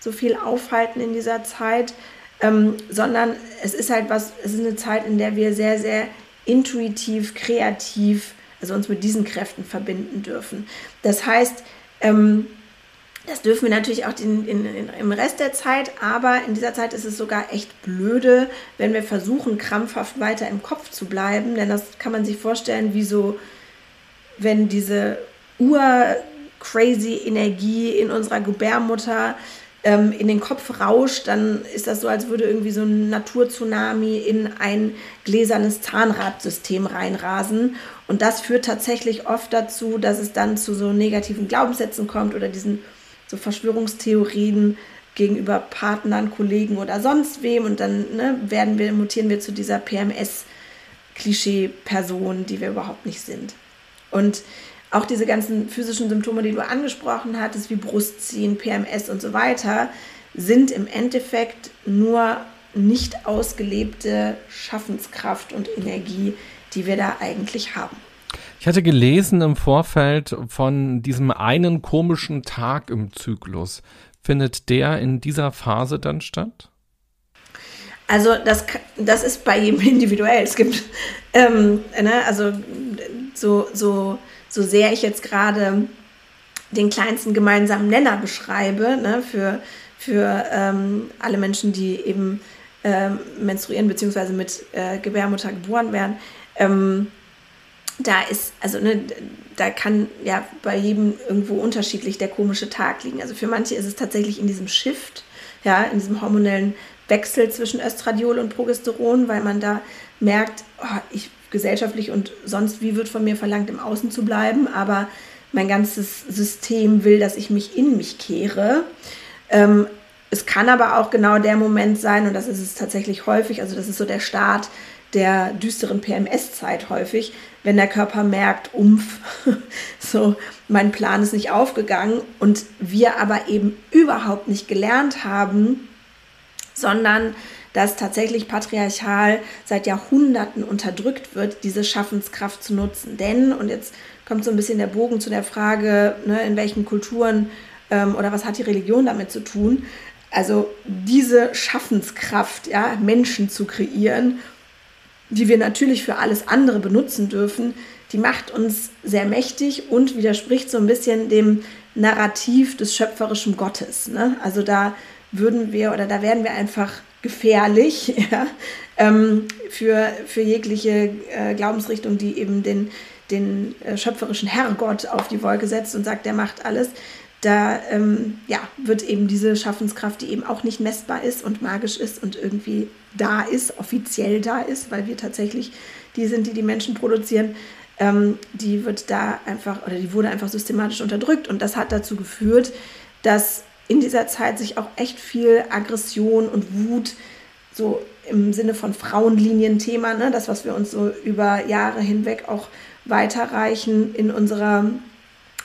so viel aufhalten in dieser Zeit, ähm, sondern es ist halt was, es ist eine Zeit, in der wir sehr, sehr intuitiv, kreativ, also uns mit diesen Kräften verbinden dürfen. Das heißt, ähm, das dürfen wir natürlich auch den, in, in, im Rest der Zeit, aber in dieser Zeit ist es sogar echt blöde, wenn wir versuchen, krampfhaft weiter im Kopf zu bleiben, denn das kann man sich vorstellen, wie so, wenn diese ur-crazy Energie in unserer Gebärmutter ähm, in den Kopf rauscht, dann ist das so, als würde irgendwie so ein Naturtsunami in ein gläsernes Zahnradsystem reinrasen. Und das führt tatsächlich oft dazu, dass es dann zu so negativen Glaubenssätzen kommt oder diesen so Verschwörungstheorien gegenüber Partnern, Kollegen oder sonst wem und dann ne, werden wir, mutieren wir zu dieser PMS-Klischee-Person, die wir überhaupt nicht sind. Und auch diese ganzen physischen Symptome, die du angesprochen hattest, wie Brustziehen, PMS und so weiter, sind im Endeffekt nur nicht ausgelebte Schaffenskraft und Energie, die wir da eigentlich haben. Ich hatte gelesen im Vorfeld von diesem einen komischen Tag im Zyklus. Findet der in dieser Phase dann statt? Also das, das ist bei jedem individuell. Es gibt, ähm, ne, also so, so, so sehr ich jetzt gerade den kleinsten gemeinsamen Nenner beschreibe, ne, für, für ähm, alle Menschen, die eben ähm, menstruieren bzw. mit äh, Gebärmutter geboren werden, ähm, da ist, also ne, da kann ja bei jedem irgendwo unterschiedlich der komische Tag liegen. Also für manche ist es tatsächlich in diesem Shift, ja, in diesem hormonellen Wechsel zwischen Östradiol und Progesteron, weil man da merkt, oh, ich gesellschaftlich und sonst wie wird von mir verlangt, im Außen zu bleiben, aber mein ganzes System will, dass ich mich in mich kehre. Ähm, es kann aber auch genau der Moment sein, und das ist es tatsächlich häufig, also das ist so der Start der düsteren PMS-Zeit häufig, wenn der Körper merkt, umf, so mein Plan ist nicht aufgegangen und wir aber eben überhaupt nicht gelernt haben, sondern dass tatsächlich patriarchal seit Jahrhunderten unterdrückt wird, diese Schaffenskraft zu nutzen. Denn, und jetzt kommt so ein bisschen der Bogen zu der Frage, ne, in welchen Kulturen ähm, oder was hat die Religion damit zu tun, also diese Schaffenskraft, ja, Menschen zu kreieren die wir natürlich für alles andere benutzen dürfen, die macht uns sehr mächtig und widerspricht so ein bisschen dem Narrativ des schöpferischen Gottes. Ne? Also da würden wir oder da werden wir einfach gefährlich ja, ähm, für, für jegliche äh, Glaubensrichtung, die eben den, den äh, schöpferischen Herrgott auf die Wolke setzt und sagt, der macht alles da ähm, ja, wird eben diese Schaffenskraft, die eben auch nicht messbar ist und magisch ist und irgendwie da ist, offiziell da ist, weil wir tatsächlich die sind, die die Menschen produzieren, ähm, die wird da einfach oder die wurde einfach systematisch unterdrückt. Und das hat dazu geführt, dass in dieser Zeit sich auch echt viel Aggression und Wut so im Sinne von Frauenlinien-Thema, ne, das, was wir uns so über Jahre hinweg auch weiterreichen in unserer,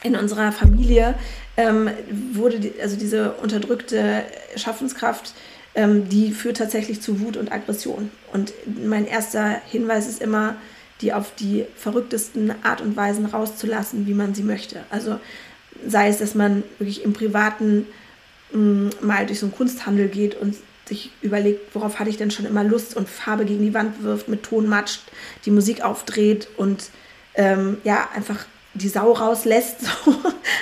in unserer Familie, ähm, wurde die, also diese unterdrückte Schaffenskraft, ähm, die führt tatsächlich zu Wut und Aggression. Und mein erster Hinweis ist immer, die auf die verrücktesten Art und Weisen rauszulassen, wie man sie möchte. Also sei es, dass man wirklich im Privaten mh, mm, mal durch so einen Kunsthandel geht und sich überlegt, worauf hatte ich denn schon immer Lust und Farbe gegen die Wand wirft, mit Ton matscht, die Musik aufdreht und ähm, ja, einfach die Sau rauslässt. So.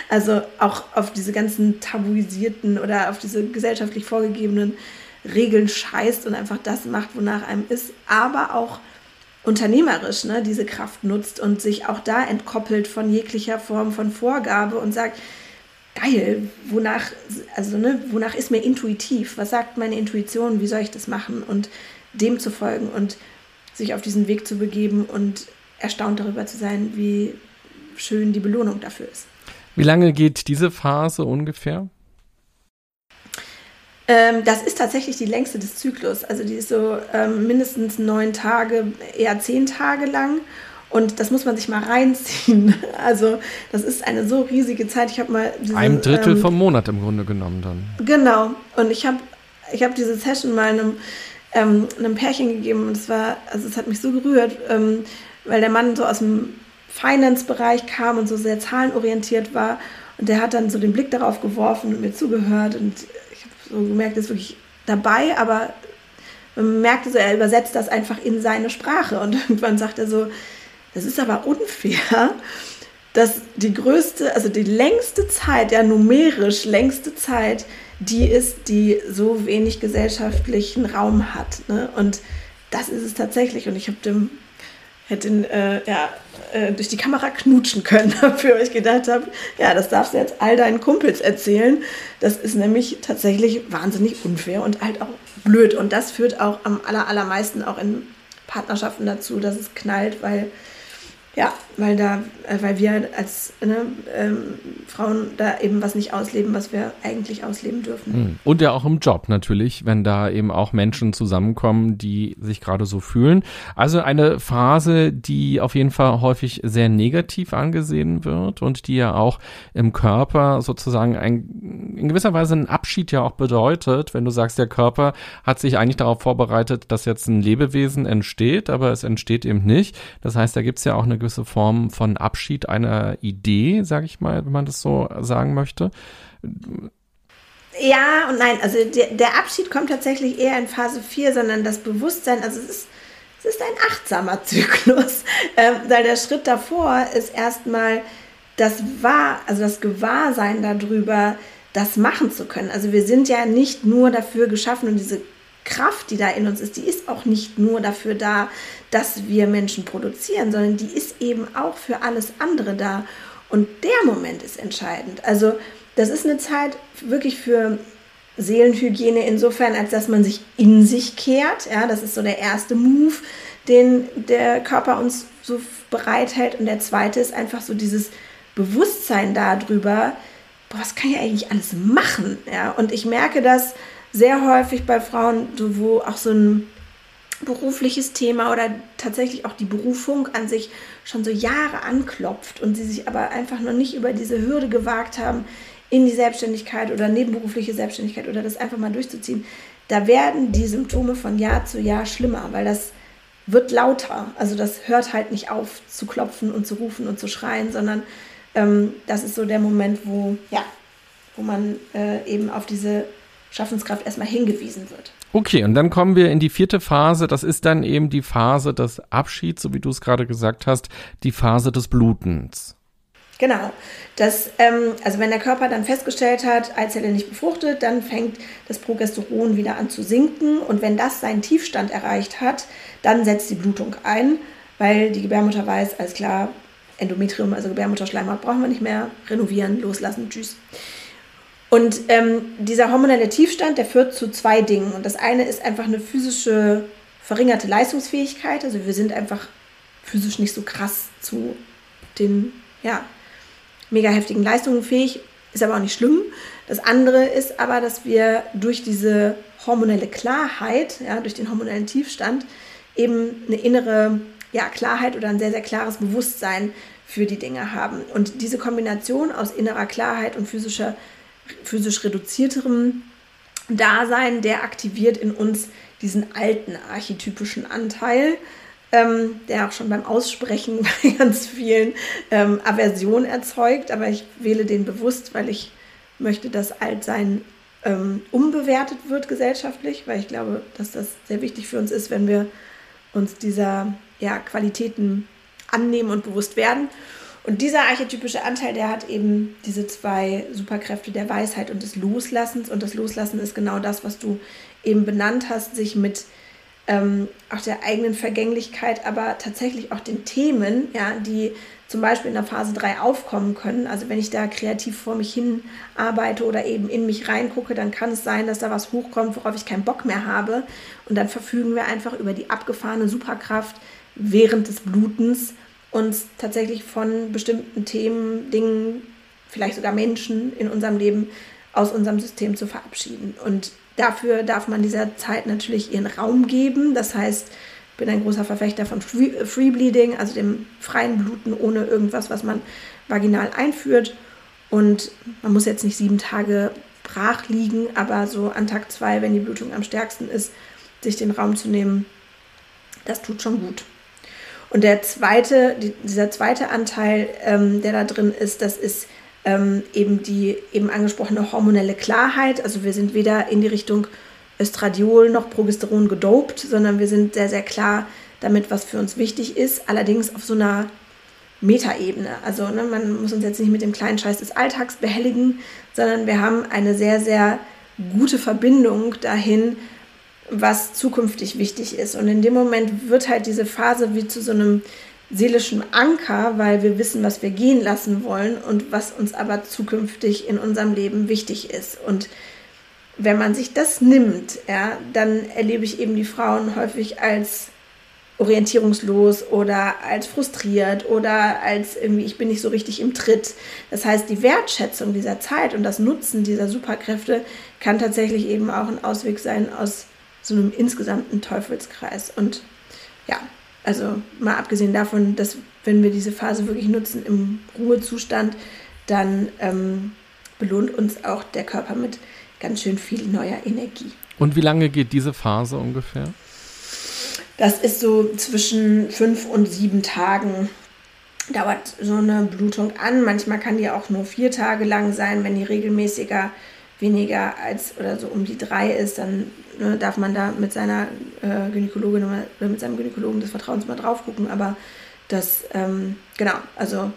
Also auch auf diese ganzen tabuisierten oder auf diese gesellschaftlich vorgegebenen Regeln scheißt und einfach das macht, wonach einem ist, aber auch unternehmerisch ne, diese Kraft nutzt und sich auch da entkoppelt von jeglicher Form von Vorgabe und sagt, geil, wonach, also ne, wonach ist mir intuitiv? Was sagt meine Intuition? Wie soll ich das machen? Und dem zu folgen und sich auf diesen Weg zu begeben und erstaunt darüber zu sein, wie schön die Belohnung dafür ist. Wie lange geht diese Phase ungefähr? Ähm, das ist tatsächlich die längste des Zyklus. Also die ist so ähm, mindestens neun Tage, eher zehn Tage lang. Und das muss man sich mal reinziehen. Also das ist eine so riesige Zeit. Ich habe mal diese, ein Drittel ähm, vom Monat im Grunde genommen dann. Genau. Und ich habe ich habe diese Session mal einem, ähm, einem Pärchen gegeben und es war, also es hat mich so gerührt, ähm, weil der Mann so aus dem Finance-Bereich kam und so sehr zahlenorientiert war und der hat dann so den Blick darauf geworfen und mir zugehört und ich habe so gemerkt, er ist wirklich dabei, aber man merkte so, er übersetzt das einfach in seine Sprache und irgendwann sagt er so, das ist aber unfair, dass die größte, also die längste Zeit, ja numerisch längste Zeit, die ist, die so wenig gesellschaftlichen Raum hat. Ne? Und das ist es tatsächlich. Und ich habe dem hätte äh, ja, äh, durch die Kamera knutschen können dafür, weil ich gedacht habe, ja, das darfst du jetzt all deinen Kumpels erzählen. Das ist nämlich tatsächlich wahnsinnig unfair und halt auch blöd. Und das führt auch am aller, allermeisten auch in Partnerschaften dazu, dass es knallt, weil ja, weil da, äh, weil wir als ne, ähm, Frauen da eben was nicht ausleben, was wir eigentlich ausleben dürfen. Hm. Und ja auch im Job natürlich, wenn da eben auch Menschen zusammenkommen, die sich gerade so fühlen. Also eine Phase, die auf jeden Fall häufig sehr negativ angesehen wird und die ja auch im Körper sozusagen ein, in gewisser Weise ein Abschied ja auch bedeutet, wenn du sagst, der Körper hat sich eigentlich darauf vorbereitet, dass jetzt ein Lebewesen entsteht, aber es entsteht eben nicht. Das heißt, da gibt es ja auch eine gewisse Form von Abschied einer Idee, sage ich mal, wenn man das so sagen möchte. Ja und nein, also der, der Abschied kommt tatsächlich eher in Phase 4, sondern das Bewusstsein, also es ist, es ist ein achtsamer Zyklus, ähm, weil der Schritt davor ist erstmal das Wahr, also das Gewahrsein darüber, das machen zu können. Also wir sind ja nicht nur dafür geschaffen und diese Kraft, die da in uns ist, die ist auch nicht nur dafür da, dass wir Menschen produzieren, sondern die ist eben auch für alles andere da. Und der Moment ist entscheidend. Also das ist eine Zeit wirklich für Seelenhygiene insofern, als dass man sich in sich kehrt. Ja, das ist so der erste Move, den der Körper uns so bereithält. Und der zweite ist einfach so dieses Bewusstsein darüber, boah, was kann ich eigentlich alles machen? Ja, und ich merke das sehr häufig bei Frauen, wo auch so ein berufliches Thema oder tatsächlich auch die Berufung an sich schon so Jahre anklopft und sie sich aber einfach noch nicht über diese Hürde gewagt haben, in die Selbstständigkeit oder nebenberufliche Selbstständigkeit oder das einfach mal durchzuziehen, da werden die Symptome von Jahr zu Jahr schlimmer, weil das wird lauter. Also das hört halt nicht auf zu klopfen und zu rufen und zu schreien, sondern ähm, das ist so der Moment, wo, ja, wo man äh, eben auf diese Schaffenskraft erstmal hingewiesen wird. Okay, und dann kommen wir in die vierte Phase. Das ist dann eben die Phase des Abschieds, so wie du es gerade gesagt hast, die Phase des Blutens. Genau. Das, ähm, also wenn der Körper dann festgestellt hat, Eizelle nicht befruchtet, dann fängt das Progesteron wieder an zu sinken. Und wenn das seinen Tiefstand erreicht hat, dann setzt die Blutung ein, weil die Gebärmutter weiß, alles klar, Endometrium, also Gebärmutterschleimhaut brauchen wir nicht mehr, renovieren, loslassen, tschüss. Und ähm, dieser hormonelle Tiefstand, der führt zu zwei Dingen. Und das eine ist einfach eine physische verringerte Leistungsfähigkeit. Also wir sind einfach physisch nicht so krass zu den ja, mega heftigen Leistungen fähig, ist aber auch nicht schlimm. Das andere ist aber, dass wir durch diese hormonelle Klarheit, ja, durch den hormonellen Tiefstand, eben eine innere ja, Klarheit oder ein sehr, sehr klares Bewusstsein für die Dinge haben. Und diese Kombination aus innerer Klarheit und physischer physisch reduzierterem Dasein, der aktiviert in uns diesen alten archetypischen Anteil, ähm, der auch schon beim Aussprechen bei ganz vielen ähm, Aversion erzeugt. Aber ich wähle den bewusst, weil ich möchte, dass Altsein ähm, umbewertet wird gesellschaftlich, weil ich glaube, dass das sehr wichtig für uns ist, wenn wir uns dieser ja, Qualitäten annehmen und bewusst werden. Und dieser archetypische Anteil, der hat eben diese zwei Superkräfte der Weisheit und des Loslassens. Und das Loslassen ist genau das, was du eben benannt hast, sich mit ähm, auch der eigenen Vergänglichkeit, aber tatsächlich auch den Themen, ja, die zum Beispiel in der Phase 3 aufkommen können. Also wenn ich da kreativ vor mich hin arbeite oder eben in mich reingucke, dann kann es sein, dass da was hochkommt, worauf ich keinen Bock mehr habe. Und dann verfügen wir einfach über die abgefahrene Superkraft während des Blutens uns tatsächlich von bestimmten Themen, Dingen, vielleicht sogar Menschen in unserem Leben aus unserem System zu verabschieden. Und dafür darf man dieser Zeit natürlich ihren Raum geben. Das heißt, ich bin ein großer Verfechter von Free, Free Bleeding, also dem freien Bluten ohne irgendwas, was man vaginal einführt. Und man muss jetzt nicht sieben Tage brach liegen, aber so an Tag zwei, wenn die Blutung am stärksten ist, sich den Raum zu nehmen, das tut schon gut. Und der zweite, dieser zweite Anteil, ähm, der da drin ist, das ist ähm, eben die eben angesprochene hormonelle Klarheit. Also wir sind weder in die Richtung Östradiol noch Progesteron gedopt, sondern wir sind sehr, sehr klar damit, was für uns wichtig ist. Allerdings auf so einer Metaebene. Also ne, man muss uns jetzt nicht mit dem kleinen Scheiß des Alltags behelligen, sondern wir haben eine sehr, sehr gute Verbindung dahin, was zukünftig wichtig ist. Und in dem Moment wird halt diese Phase wie zu so einem seelischen Anker, weil wir wissen, was wir gehen lassen wollen und was uns aber zukünftig in unserem Leben wichtig ist. Und wenn man sich das nimmt, ja, dann erlebe ich eben die Frauen häufig als orientierungslos oder als frustriert oder als irgendwie, ich bin nicht so richtig im Tritt. Das heißt, die Wertschätzung dieser Zeit und das Nutzen dieser Superkräfte kann tatsächlich eben auch ein Ausweg sein aus so einem insgesamten Teufelskreis. Und ja, also mal abgesehen davon, dass wenn wir diese Phase wirklich nutzen im Ruhezustand, dann ähm, belohnt uns auch der Körper mit ganz schön viel neuer Energie. Und wie lange geht diese Phase ungefähr? Das ist so zwischen fünf und sieben Tagen dauert so eine Blutung an. Manchmal kann die auch nur vier Tage lang sein, wenn die regelmäßiger weniger als oder so um die drei ist, dann ne, darf man da mit seiner äh, Gynäkologin oder mit seinem Gynäkologen des Vertrauens mal drauf gucken. Aber das, ähm, genau, also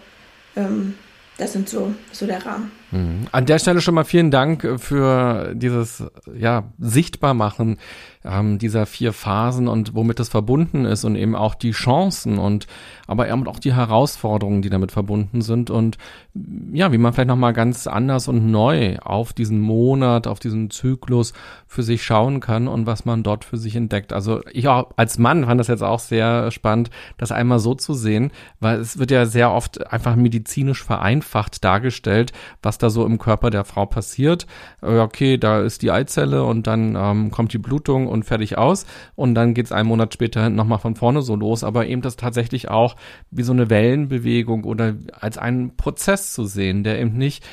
ähm, das sind so, so der Rahmen. Mhm. An der Stelle schon mal vielen Dank für dieses ja, Sichtbarmachen ähm, dieser vier Phasen und womit das verbunden ist und eben auch die Chancen und aber eben auch die Herausforderungen, die damit verbunden sind und ja, wie man vielleicht nochmal ganz anders und neu auf diesen Monat, auf diesen Zyklus für sich schauen kann und was man dort für sich entdeckt. Also ich auch als Mann fand das jetzt auch sehr spannend, das einmal so zu sehen, weil es wird ja sehr oft einfach medizinisch vereinfacht dargestellt, was da so im Körper der Frau passiert. Okay, da ist die Eizelle und dann ähm, kommt die Blutung und fertig aus und dann geht es einen Monat später nochmal von vorne so los, aber eben das tatsächlich auch wie so eine Wellenbewegung oder als einen Prozess zu sehen, der eben nicht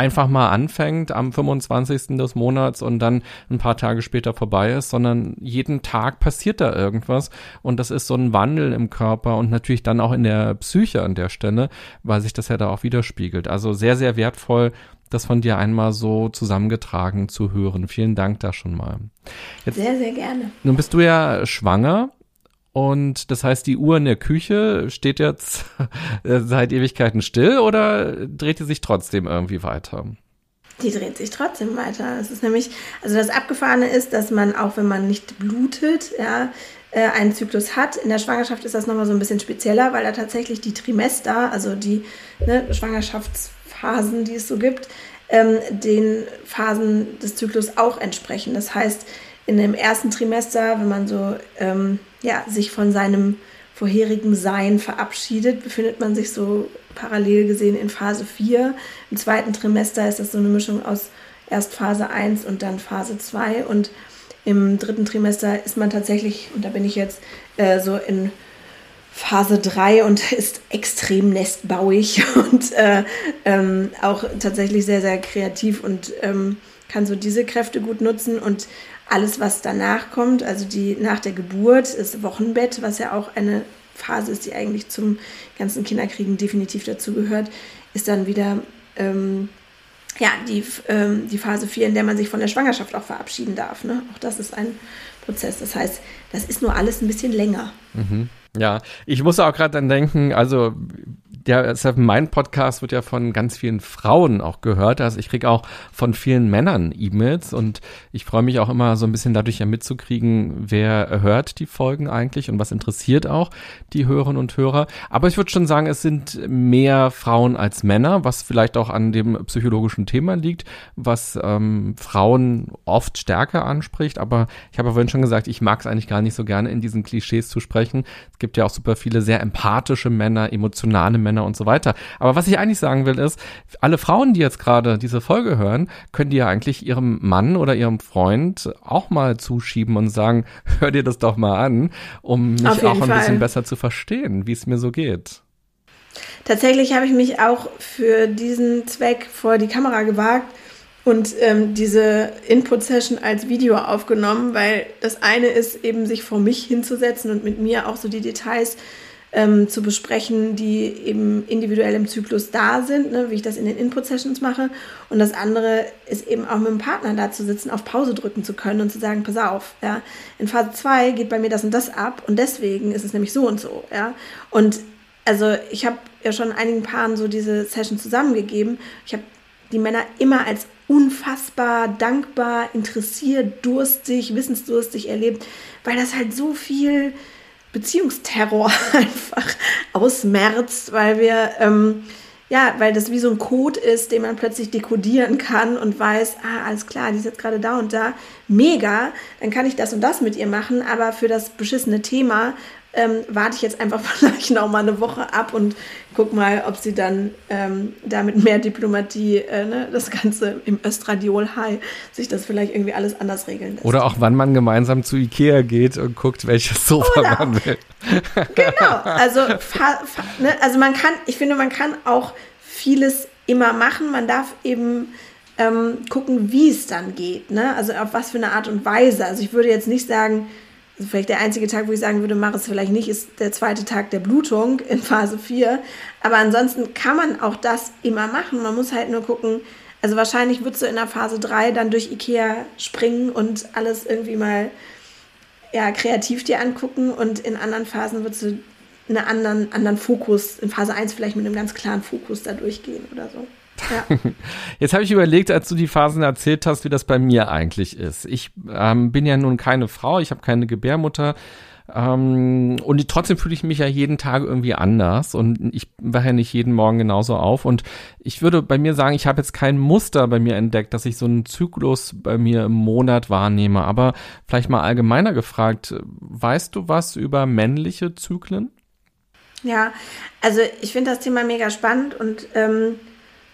einfach mal anfängt am 25. des Monats und dann ein paar Tage später vorbei ist, sondern jeden Tag passiert da irgendwas und das ist so ein Wandel im Körper und natürlich dann auch in der Psyche an der Stelle, weil sich das ja da auch widerspiegelt. Also sehr, sehr wertvoll, das von dir einmal so zusammengetragen zu hören. Vielen Dank da schon mal. Jetzt, sehr, sehr gerne. Nun bist du ja schwanger und das heißt, die Uhr in der Küche steht jetzt seit Ewigkeiten still oder dreht sie sich trotzdem irgendwie weiter? Die dreht sich trotzdem weiter. Es ist nämlich, also das Abgefahrene ist, dass man auch wenn man nicht blutet, ja, äh, einen Zyklus hat. In der Schwangerschaft ist das nochmal so ein bisschen spezieller, weil da tatsächlich die Trimester, also die ne, Schwangerschaftsphasen, die es so gibt, ähm, den Phasen des Zyklus auch entsprechen. Das heißt, in dem ersten Trimester, wenn man so ähm, ja, sich von seinem vorherigen Sein verabschiedet, befindet man sich so parallel gesehen in Phase 4. Im zweiten Trimester ist das so eine Mischung aus erst Phase 1 und dann Phase 2. Und im dritten Trimester ist man tatsächlich, und da bin ich jetzt äh, so in Phase 3 und ist extrem nestbauig und äh, ähm, auch tatsächlich sehr, sehr kreativ und ähm, kann so diese Kräfte gut nutzen. Und alles, was danach kommt, also die nach der Geburt, ist Wochenbett, was ja auch eine Phase ist, die eigentlich zum ganzen Kinderkriegen definitiv dazugehört, ist dann wieder ähm, ja, die, ähm, die Phase 4, in der man sich von der Schwangerschaft auch verabschieden darf. Ne? Auch das ist ein Prozess. Das heißt, das ist nur alles ein bisschen länger. Mhm. Ja, ich muss auch gerade dann denken, also der Seven Mind Podcast wird ja von ganz vielen Frauen auch gehört. Also ich kriege auch von vielen Männern E-Mails und ich freue mich auch immer so ein bisschen dadurch ja mitzukriegen, wer hört die Folgen eigentlich und was interessiert auch die Hörerinnen und Hörer. Aber ich würde schon sagen, es sind mehr Frauen als Männer, was vielleicht auch an dem psychologischen Thema liegt, was ähm, Frauen oft stärker anspricht. Aber ich habe vorhin schon gesagt, ich mag es eigentlich gar nicht so gerne in diesen Klischees zu sprechen. Es gibt ja auch super viele sehr empathische Männer, emotionale Männer Männer und so weiter. Aber was ich eigentlich sagen will, ist, alle Frauen, die jetzt gerade diese Folge hören, können die ja eigentlich ihrem Mann oder ihrem Freund auch mal zuschieben und sagen, hör dir das doch mal an, um mich auch ein Fall. bisschen besser zu verstehen, wie es mir so geht. Tatsächlich habe ich mich auch für diesen Zweck vor die Kamera gewagt und ähm, diese Input-Session als Video aufgenommen, weil das eine ist eben sich vor mich hinzusetzen und mit mir auch so die Details ähm, zu besprechen, die eben individuell im Zyklus da sind, ne, wie ich das in den Input-Sessions mache. Und das andere ist eben auch mit dem Partner da zu sitzen, auf Pause drücken zu können und zu sagen, pass auf, ja, in Phase 2 geht bei mir das und das ab und deswegen ist es nämlich so und so, ja. Und also ich habe ja schon einigen Paaren so diese Session zusammengegeben. Ich habe die Männer immer als unfassbar dankbar, interessiert, durstig, wissensdurstig erlebt, weil das halt so viel Beziehungsterror einfach ausmerzt, weil wir, ähm, ja, weil das wie so ein Code ist, den man plötzlich dekodieren kann und weiß, ah, alles klar, die ist jetzt gerade da und da, mega, dann kann ich das und das mit ihr machen, aber für das beschissene Thema ähm, warte ich jetzt einfach vielleicht noch mal eine Woche ab und guck mal, ob sie dann ähm, da mit mehr Diplomatie äh, ne, das Ganze im Östradiol High sich das vielleicht irgendwie alles anders regeln lässt. Oder auch wann man gemeinsam zu Ikea geht und guckt, welches Sofa Oder, man will. genau, also, ne, also man kann, ich finde, man kann auch vieles immer machen. Man darf eben ähm, gucken, wie es dann geht. Ne? Also auf was für eine Art und Weise. Also ich würde jetzt nicht sagen, vielleicht der einzige Tag, wo ich sagen würde, mach es vielleicht nicht, ist der zweite Tag der Blutung in Phase 4. Aber ansonsten kann man auch das immer machen. Man muss halt nur gucken, also wahrscheinlich würdest du in der Phase 3 dann durch Ikea springen und alles irgendwie mal ja, kreativ dir angucken und in anderen Phasen würdest du einen anderen, anderen Fokus, in Phase 1 vielleicht mit einem ganz klaren Fokus da durchgehen oder so. Ja. Jetzt habe ich überlegt, als du die Phasen erzählt hast, wie das bei mir eigentlich ist. Ich ähm, bin ja nun keine Frau, ich habe keine Gebärmutter. Ähm, und trotzdem fühle ich mich ja jeden Tag irgendwie anders und ich wache ja nicht jeden Morgen genauso auf. Und ich würde bei mir sagen, ich habe jetzt kein Muster bei mir entdeckt, dass ich so einen Zyklus bei mir im Monat wahrnehme. Aber vielleicht mal allgemeiner gefragt, weißt du was über männliche Zyklen? Ja, also ich finde das Thema mega spannend und ähm,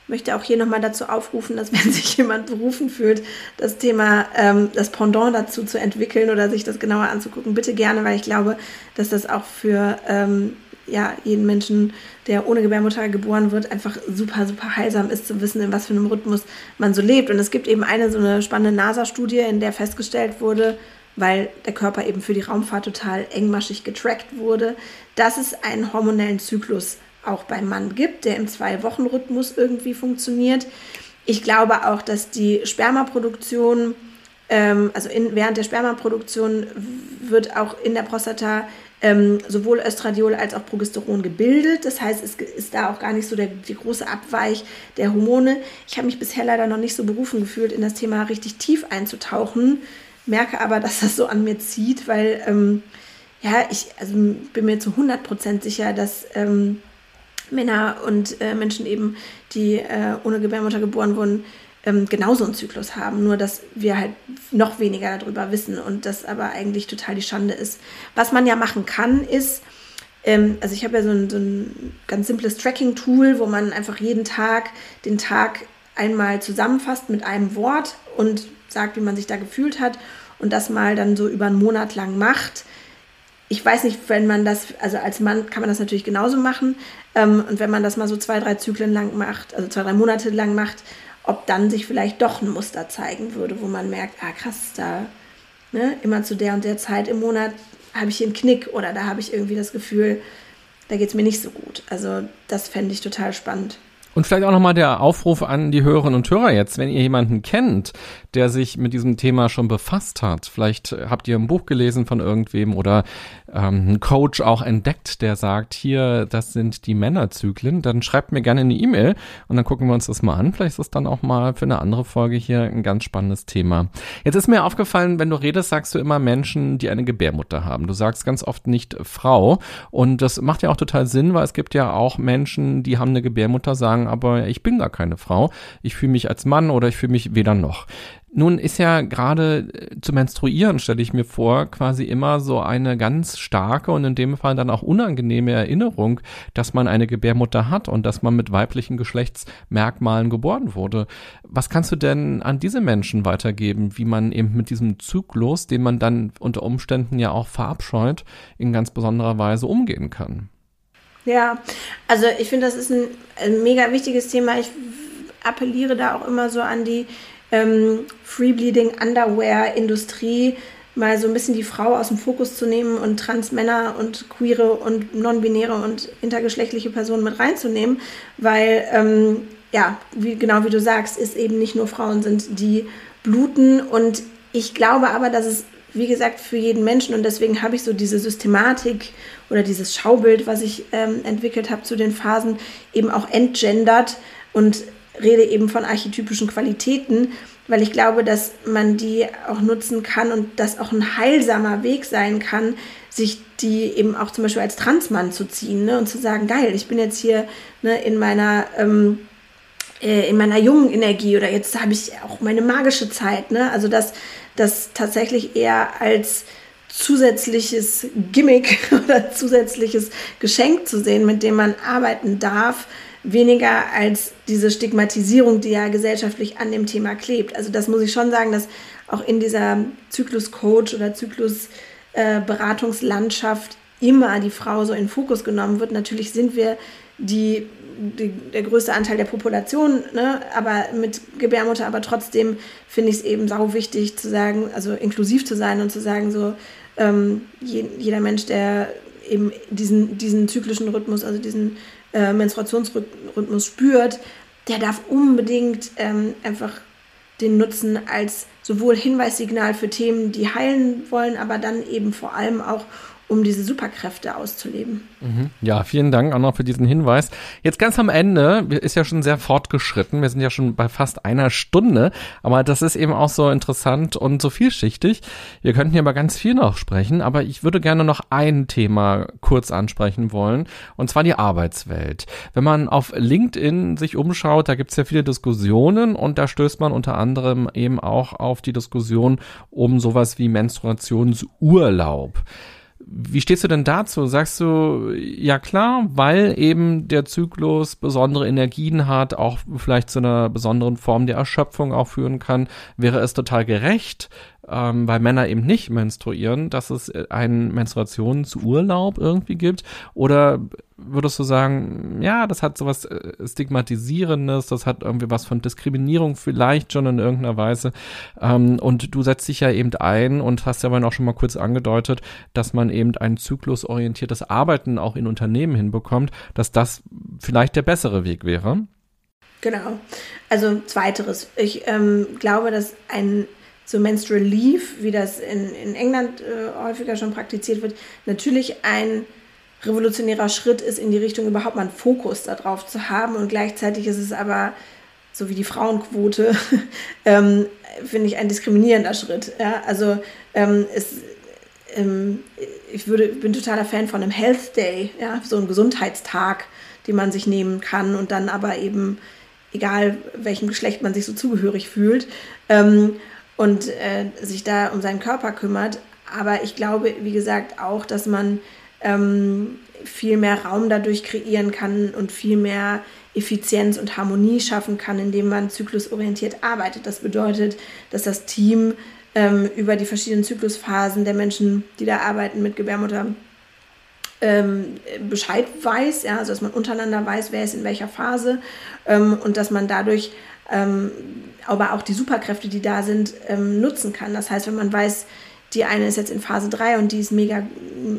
möchte auch hier nochmal dazu aufrufen, dass wenn sich jemand berufen fühlt, das Thema, ähm, das Pendant dazu zu entwickeln oder sich das genauer anzugucken, bitte gerne, weil ich glaube, dass das auch für ähm, ja, jeden Menschen, der ohne Gebärmutter geboren wird, einfach super, super heilsam ist zu wissen, in was für einem Rhythmus man so lebt. Und es gibt eben eine so eine spannende NASA-Studie, in der festgestellt wurde, weil der Körper eben für die Raumfahrt total engmaschig getrackt wurde, dass es einen hormonellen Zyklus auch beim Mann gibt, der im Zwei-Wochen-Rhythmus irgendwie funktioniert. Ich glaube auch, dass die Spermaproduktion, ähm, also in, während der Spermaproduktion wird auch in der Prostata ähm, sowohl Östradiol als auch Progesteron gebildet. Das heißt, es ist da auch gar nicht so der, die große Abweich der Hormone. Ich habe mich bisher leider noch nicht so berufen gefühlt, in das Thema richtig tief einzutauchen, merke aber, dass das so an mir zieht, weil ähm, ja, ich also bin mir zu 100% sicher, dass ähm, Männer und äh, Menschen eben, die äh, ohne Gebärmutter geboren wurden, ähm, genauso einen Zyklus haben, nur dass wir halt noch weniger darüber wissen und das aber eigentlich total die Schande ist. Was man ja machen kann, ist, ähm, also ich habe ja so ein, so ein ganz simples Tracking-Tool, wo man einfach jeden Tag den Tag einmal zusammenfasst mit einem Wort und sagt, wie man sich da gefühlt hat und das mal dann so über einen Monat lang macht ich weiß nicht, wenn man das, also als Mann kann man das natürlich genauso machen. Ähm, und wenn man das mal so zwei, drei Zyklen lang macht, also zwei, drei Monate lang macht, ob dann sich vielleicht doch ein Muster zeigen würde, wo man merkt, ah krass, da ne, immer zu der und der Zeit im Monat habe ich hier einen Knick oder da habe ich irgendwie das Gefühl, da geht es mir nicht so gut. Also das fände ich total spannend. Und vielleicht auch nochmal der Aufruf an die Hörerinnen und Hörer jetzt, wenn ihr jemanden kennt, der sich mit diesem Thema schon befasst hat. Vielleicht habt ihr ein Buch gelesen von irgendwem oder ähm, einen Coach auch entdeckt, der sagt, hier, das sind die Männerzyklen. Dann schreibt mir gerne eine E-Mail und dann gucken wir uns das mal an. Vielleicht ist es dann auch mal für eine andere Folge hier ein ganz spannendes Thema. Jetzt ist mir aufgefallen, wenn du redest, sagst du immer Menschen, die eine Gebärmutter haben. Du sagst ganz oft nicht Frau. Und das macht ja auch total Sinn, weil es gibt ja auch Menschen, die haben eine Gebärmutter, sagen, aber ich bin gar keine Frau. Ich fühle mich als Mann oder ich fühle mich weder noch. Nun ist ja gerade äh, zu menstruieren, stelle ich mir vor, quasi immer so eine ganz starke und in dem Fall dann auch unangenehme Erinnerung, dass man eine Gebärmutter hat und dass man mit weiblichen Geschlechtsmerkmalen geboren wurde. Was kannst du denn an diese Menschen weitergeben, wie man eben mit diesem Zyklus, den man dann unter Umständen ja auch verabscheut, in ganz besonderer Weise umgehen kann? Ja, also ich finde, das ist ein, ein, mega wichtiges Thema. Ich appelliere da auch immer so an die ähm, Freebleeding, Underwear, Industrie mal so ein bisschen die Frau aus dem Fokus zu nehmen und Transmänner und queere und non-binäre und intergeschlechtliche Personen mit reinzunehmen, weil, ähm, ja, wie, genau wie du sagst, es eben nicht nur Frauen sind, die bluten. Und ich glaube aber, dass es, wie gesagt, für jeden Menschen und deswegen habe ich so diese Systematik oder dieses Schaubild, was ich ähm, entwickelt habe zu den Phasen, eben auch entgendert. Und rede eben von archetypischen Qualitäten, weil ich glaube, dass man die auch nutzen kann und das auch ein heilsamer Weg sein kann, sich die eben auch zum Beispiel als Transmann zu ziehen ne, und zu sagen, geil, ich bin jetzt hier ne, in meiner ähm, äh, in meiner jungen Energie oder jetzt habe ich auch meine magische Zeit. Ne? Also das, das tatsächlich eher als zusätzliches Gimmick oder zusätzliches Geschenk zu sehen, mit dem man arbeiten darf, weniger als diese Stigmatisierung, die ja gesellschaftlich an dem Thema klebt. Also das muss ich schon sagen, dass auch in dieser Zyklus-Coach oder Zyklus-Beratungslandschaft äh, immer die Frau so in Fokus genommen wird. Natürlich sind wir die, die der größte Anteil der Population, ne? aber mit Gebärmutter, aber trotzdem finde ich es eben sau wichtig zu sagen, also inklusiv zu sein und zu sagen, so ähm, je, jeder Mensch, der eben diesen, diesen zyklischen Rhythmus, also diesen äh, Menstruationsrhythmus spürt, der darf unbedingt ähm, einfach den nutzen als sowohl Hinweissignal für Themen, die heilen wollen, aber dann eben vor allem auch, um diese Superkräfte auszuleben. Mhm. Ja, vielen Dank auch noch für diesen Hinweis. Jetzt ganz am Ende, ist ja schon sehr fortgeschritten, wir sind ja schon bei fast einer Stunde, aber das ist eben auch so interessant und so vielschichtig. Wir könnten hier aber ganz viel noch sprechen, aber ich würde gerne noch ein Thema kurz ansprechen wollen, und zwar die Arbeitswelt. Wenn man auf LinkedIn sich umschaut, da gibt es ja viele Diskussionen und da stößt man unter anderem eben auch auf die Diskussion um sowas wie Menstruationsurlaub. Wie stehst du denn dazu? Sagst du, ja klar, weil eben der Zyklus besondere Energien hat, auch vielleicht zu einer besonderen Form der Erschöpfung auch führen kann, wäre es total gerecht, ähm, weil Männer eben nicht menstruieren, dass es einen Menstruationsurlaub irgendwie gibt? Oder würdest du sagen, ja, das hat sowas äh, Stigmatisierendes, das hat irgendwie was von Diskriminierung vielleicht schon in irgendeiner Weise. Ähm, und du setzt dich ja eben ein und hast ja auch schon mal kurz angedeutet, dass man eben ein zyklusorientiertes Arbeiten auch in Unternehmen hinbekommt, dass das vielleicht der bessere Weg wäre. Genau. Also zweiteres. Ich ähm, glaube, dass ein so Menstrual Leave, wie das in, in England äh, häufiger schon praktiziert wird, natürlich ein revolutionärer Schritt ist in die Richtung, überhaupt mal einen Fokus darauf zu haben. Und gleichzeitig ist es aber, so wie die Frauenquote, ähm, finde ich ein diskriminierender Schritt. Ja? Also ähm, es, ähm, ich würde, bin totaler Fan von einem Health Day, ja? so einem Gesundheitstag, den man sich nehmen kann und dann aber eben, egal welchem Geschlecht man sich so zugehörig fühlt, ähm, und äh, sich da um seinen Körper kümmert. Aber ich glaube, wie gesagt, auch, dass man ähm, viel mehr Raum dadurch kreieren kann und viel mehr Effizienz und Harmonie schaffen kann, indem man zyklusorientiert arbeitet. Das bedeutet, dass das Team ähm, über die verschiedenen Zyklusphasen der Menschen, die da arbeiten mit Gebärmutter, ähm, Bescheid weiß, ja, also dass man untereinander weiß, wer ist in welcher Phase ähm, und dass man dadurch ähm, aber auch die Superkräfte, die da sind, ähm, nutzen kann. Das heißt, wenn man weiß, die eine ist jetzt in Phase 3 und die ist mega,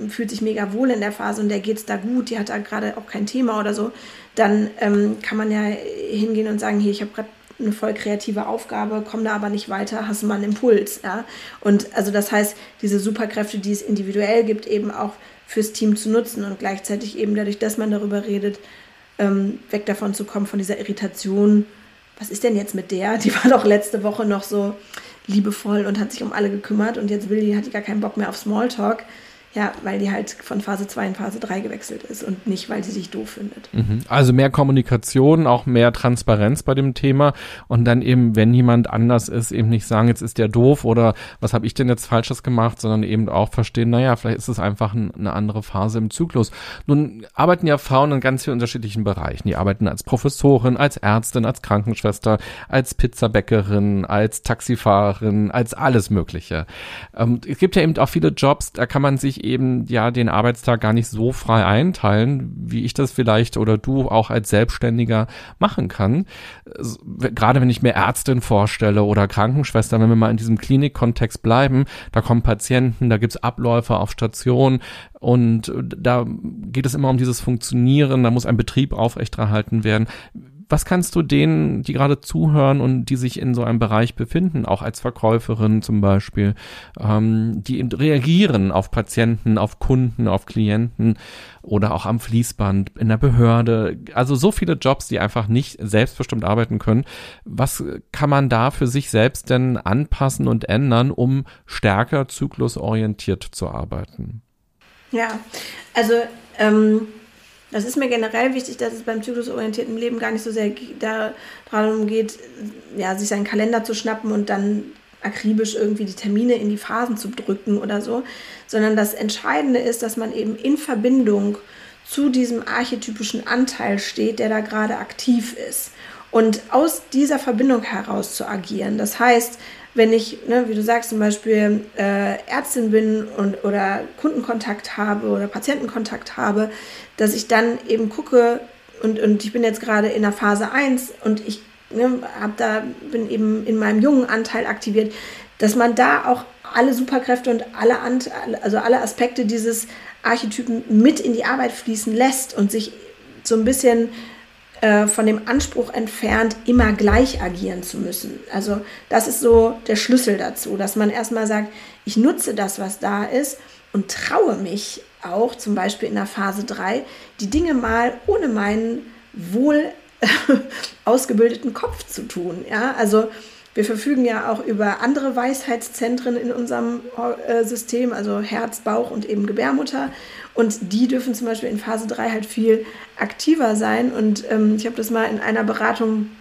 fühlt sich mega wohl in der Phase und der geht es da gut, die hat da gerade auch kein Thema oder so, dann ähm, kann man ja hingehen und sagen, hier, ich habe gerade eine voll kreative Aufgabe, komme da aber nicht weiter, hast du mal einen Impuls. Ja? Und also das heißt, diese Superkräfte, die es individuell gibt, eben auch fürs Team zu nutzen und gleichzeitig eben dadurch, dass man darüber redet, ähm, weg davon zu kommen, von dieser Irritation, was ist denn jetzt mit der? Die war doch letzte Woche noch so liebevoll und hat sich um alle gekümmert und jetzt will die, hat die gar keinen Bock mehr auf Smalltalk. Ja, weil die halt von Phase 2 in Phase 3 gewechselt ist und nicht, weil sie sich doof findet. Mhm. Also mehr Kommunikation, auch mehr Transparenz bei dem Thema und dann eben, wenn jemand anders ist, eben nicht sagen, jetzt ist der doof oder was habe ich denn jetzt Falsches gemacht, sondern eben auch verstehen, naja, vielleicht ist es einfach ein, eine andere Phase im Zyklus. Nun arbeiten ja Frauen in ganz vielen unterschiedlichen Bereichen. Die arbeiten als Professorin, als Ärztin, als Krankenschwester, als Pizzabäckerin, als Taxifahrerin, als alles Mögliche. Ähm, es gibt ja eben auch viele Jobs, da kann man sich eben ja den Arbeitstag gar nicht so frei einteilen, wie ich das vielleicht oder du auch als Selbstständiger machen kann. Gerade wenn ich mir Ärztin vorstelle oder Krankenschwester, wenn wir mal in diesem Klinikkontext bleiben, da kommen Patienten, da gibt's Abläufe auf Station und da geht es immer um dieses Funktionieren, da muss ein Betrieb aufrechterhalten werden was kannst du denen, die gerade zuhören und die sich in so einem Bereich befinden, auch als Verkäuferin zum Beispiel, ähm, die reagieren auf Patienten, auf Kunden, auf Klienten oder auch am Fließband, in der Behörde, also so viele Jobs, die einfach nicht selbstbestimmt arbeiten können. Was kann man da für sich selbst denn anpassen und ändern, um stärker zyklusorientiert zu arbeiten? Ja, also ähm das ist mir generell wichtig, dass es beim zyklusorientierten Leben gar nicht so sehr darum geht, ja, sich seinen Kalender zu schnappen und dann akribisch irgendwie die Termine in die Phasen zu drücken oder so, sondern das Entscheidende ist, dass man eben in Verbindung zu diesem archetypischen Anteil steht, der da gerade aktiv ist. Und aus dieser Verbindung heraus zu agieren. Das heißt, wenn ich, ne, wie du sagst, zum Beispiel äh, Ärztin bin und, oder Kundenkontakt habe oder Patientenkontakt habe, dass ich dann eben gucke, und, und ich bin jetzt gerade in der Phase 1 und ich ne, hab da, bin eben in meinem jungen Anteil aktiviert, dass man da auch alle Superkräfte und alle, Ant also alle Aspekte dieses Archetypen mit in die Arbeit fließen lässt und sich so ein bisschen äh, von dem Anspruch entfernt, immer gleich agieren zu müssen. Also das ist so der Schlüssel dazu, dass man erstmal sagt, ich nutze das, was da ist und traue mich auch, zum Beispiel in der Phase 3, die Dinge mal ohne meinen wohl ausgebildeten Kopf zu tun. Ja, also wir verfügen ja auch über andere Weisheitszentren in unserem äh, System, also Herz, Bauch und eben Gebärmutter. Und die dürfen zum Beispiel in Phase 3 halt viel aktiver sein. Und ähm, ich habe das mal in einer Beratung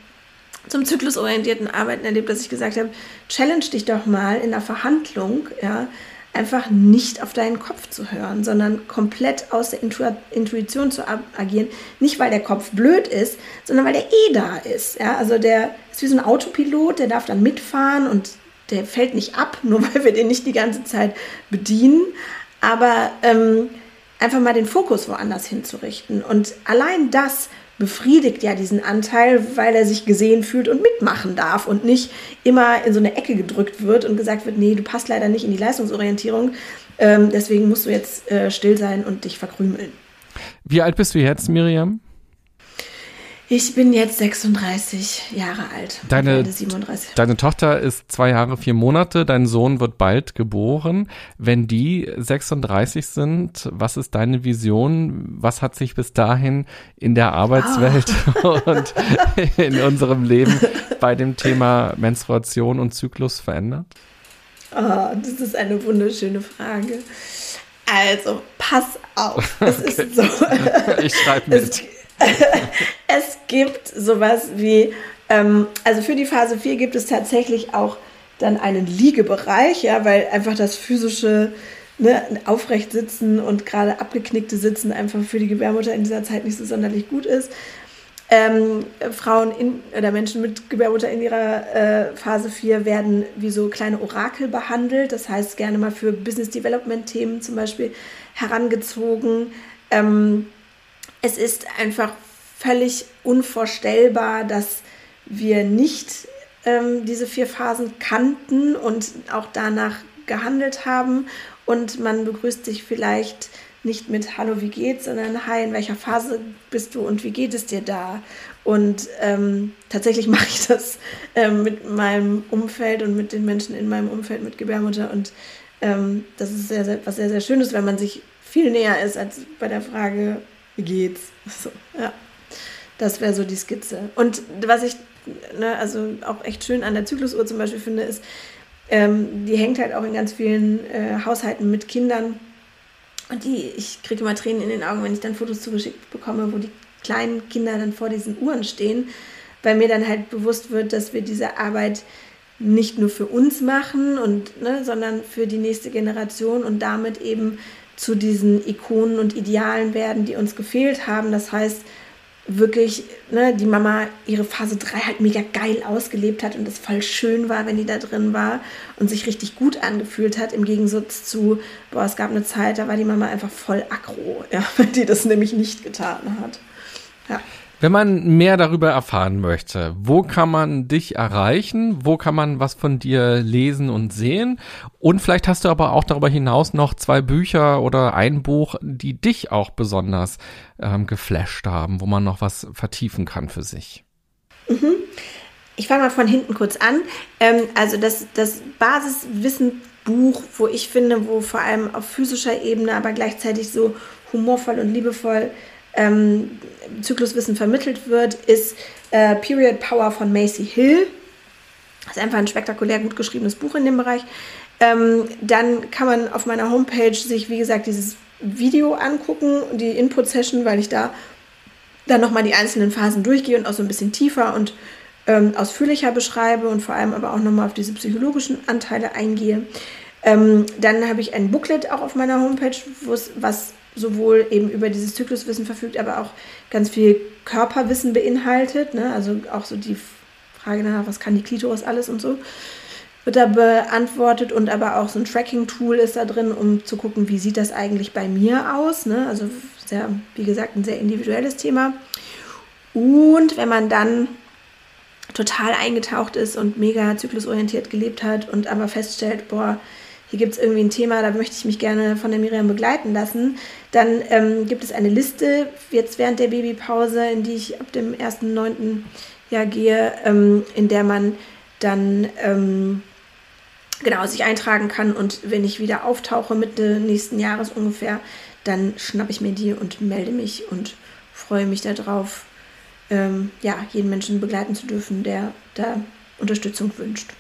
zum zyklusorientierten Arbeiten erlebt, dass ich gesagt habe, challenge dich doch mal in der Verhandlung, ja, einfach nicht auf deinen Kopf zu hören, sondern komplett aus der Intu Intuition zu agieren. Nicht, weil der Kopf blöd ist, sondern weil der eh da ist. Ja? Also der ist wie so ein Autopilot, der darf dann mitfahren und der fällt nicht ab, nur weil wir den nicht die ganze Zeit bedienen. Aber ähm, einfach mal den Fokus woanders hinzurichten. Und allein das befriedigt ja diesen Anteil, weil er sich gesehen fühlt und mitmachen darf und nicht immer in so eine Ecke gedrückt wird und gesagt wird, nee, du passt leider nicht in die Leistungsorientierung, ähm, deswegen musst du jetzt äh, still sein und dich verkrümeln. Wie alt bist du jetzt, Miriam? Ich bin jetzt 36 Jahre alt. Deine, deine Tochter ist zwei Jahre, vier Monate. Dein Sohn wird bald geboren. Wenn die 36 sind, was ist deine Vision? Was hat sich bis dahin in der Arbeitswelt oh. und in unserem Leben bei dem Thema Menstruation und Zyklus verändert? Oh, das ist eine wunderschöne Frage. Also, pass auf. Es okay. ist so. ich schreibe mit. Es, es gibt sowas wie, ähm, also für die Phase 4 gibt es tatsächlich auch dann einen Liegebereich, ja, weil einfach das physische ne, aufrecht sitzen und gerade abgeknickte Sitzen einfach für die Gebärmutter in dieser Zeit nicht so sonderlich gut ist. Ähm, Frauen in, oder Menschen mit Gebärmutter in ihrer äh, Phase 4 werden wie so kleine Orakel behandelt, das heißt gerne mal für Business Development Themen zum Beispiel herangezogen. Ähm, es ist einfach völlig unvorstellbar, dass wir nicht ähm, diese vier Phasen kannten und auch danach gehandelt haben. Und man begrüßt sich vielleicht nicht mit Hallo, wie geht's, sondern Hi, in welcher Phase bist du und wie geht es dir da? Und ähm, tatsächlich mache ich das ähm, mit meinem Umfeld und mit den Menschen in meinem Umfeld mit Gebärmutter. Und ähm, das ist sehr, sehr, was sehr, sehr Schönes, wenn man sich viel näher ist als bei der Frage, geht's? So, ja. Das wäre so die Skizze. Und was ich ne, also auch echt schön an der Zyklusuhr zum Beispiel finde, ist, ähm, die hängt halt auch in ganz vielen äh, Haushalten mit Kindern. Und die, ich kriege immer Tränen in den Augen, wenn ich dann Fotos zugeschickt bekomme, wo die kleinen Kinder dann vor diesen Uhren stehen, weil mir dann halt bewusst wird, dass wir diese Arbeit nicht nur für uns machen und ne, sondern für die nächste Generation und damit eben zu diesen Ikonen und Idealen werden, die uns gefehlt haben. Das heißt, wirklich ne, die Mama ihre Phase 3 halt mega geil ausgelebt hat und es voll schön war, wenn die da drin war und sich richtig gut angefühlt hat, im Gegensatz zu, boah, es gab eine Zeit, da war die Mama einfach voll aggro, ja, die das nämlich nicht getan hat. Ja. Wenn man mehr darüber erfahren möchte, wo kann man dich erreichen? Wo kann man was von dir lesen und sehen? Und vielleicht hast du aber auch darüber hinaus noch zwei Bücher oder ein Buch, die dich auch besonders ähm, geflasht haben, wo man noch was vertiefen kann für sich. Mhm. Ich fange mal von hinten kurz an. Ähm, also das, das Basiswissenbuch, wo ich finde, wo vor allem auf physischer Ebene, aber gleichzeitig so humorvoll und liebevoll ähm, Zykluswissen vermittelt wird, ist äh, Period Power von Macy Hill. Das ist einfach ein spektakulär gut geschriebenes Buch in dem Bereich. Ähm, dann kann man auf meiner Homepage sich, wie gesagt, dieses Video angucken, die Input-Session, weil ich da dann nochmal die einzelnen Phasen durchgehe und auch so ein bisschen tiefer und ähm, ausführlicher beschreibe und vor allem aber auch nochmal auf diese psychologischen Anteile eingehe. Ähm, dann habe ich ein Booklet auch auf meiner Homepage, was sowohl eben über dieses Zykluswissen verfügt, aber auch ganz viel Körperwissen beinhaltet. Ne? Also auch so die Frage nach, was kann die Klitoris alles und so, wird da beantwortet und aber auch so ein Tracking-Tool ist da drin, um zu gucken, wie sieht das eigentlich bei mir aus. Ne? Also sehr, wie gesagt, ein sehr individuelles Thema. Und wenn man dann total eingetaucht ist und mega zyklusorientiert gelebt hat und aber feststellt, boah, hier gibt es irgendwie ein Thema, da möchte ich mich gerne von der Miriam begleiten lassen, dann ähm, gibt es eine Liste jetzt während der Babypause, in die ich ab dem 1.9. Ja gehe, ähm, in der man dann ähm, genau sich eintragen kann und wenn ich wieder auftauche Mitte nächsten Jahres ungefähr, dann schnappe ich mir die und melde mich und freue mich darauf, ähm, ja, jeden Menschen begleiten zu dürfen, der da Unterstützung wünscht.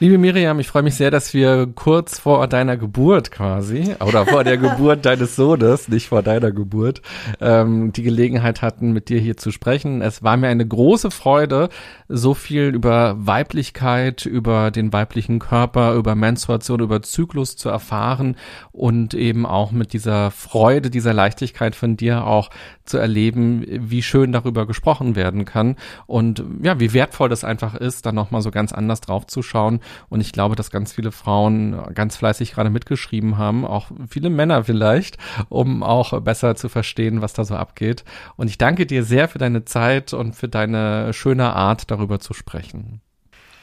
Liebe Miriam, ich freue mich sehr, dass wir kurz vor deiner Geburt quasi, oder vor der Geburt deines Sohnes, nicht vor deiner Geburt, ähm, die Gelegenheit hatten, mit dir hier zu sprechen. Es war mir eine große Freude, so viel über Weiblichkeit, über den weiblichen Körper, über Menstruation, über Zyklus zu erfahren und eben auch mit dieser Freude, dieser Leichtigkeit von dir auch zu erleben, wie schön darüber gesprochen werden kann und ja, wie wertvoll das einfach ist, dann nochmal so ganz anders drauf zu schauen. Und ich glaube, dass ganz viele Frauen ganz fleißig gerade mitgeschrieben haben, auch viele Männer vielleicht, um auch besser zu verstehen, was da so abgeht. Und ich danke dir sehr für deine Zeit und für deine schöne Art, darüber zu sprechen.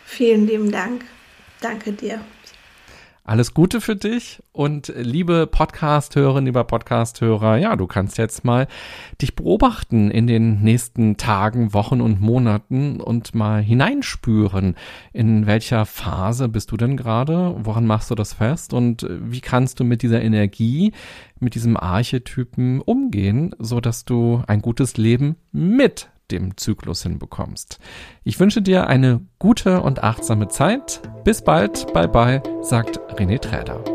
Vielen lieben Dank. Danke dir. Alles Gute für dich und liebe Podcast-Hörerinnen, lieber Podcast-Hörer, ja, du kannst jetzt mal dich beobachten in den nächsten Tagen, Wochen und Monaten und mal hineinspüren, in welcher Phase bist du denn gerade, woran machst du das fest und wie kannst du mit dieser Energie, mit diesem Archetypen umgehen, so dass du ein gutes Leben mit dem Zyklus hinbekommst. Ich wünsche dir eine gute und achtsame Zeit. Bis bald, bye bye, sagt René Träder.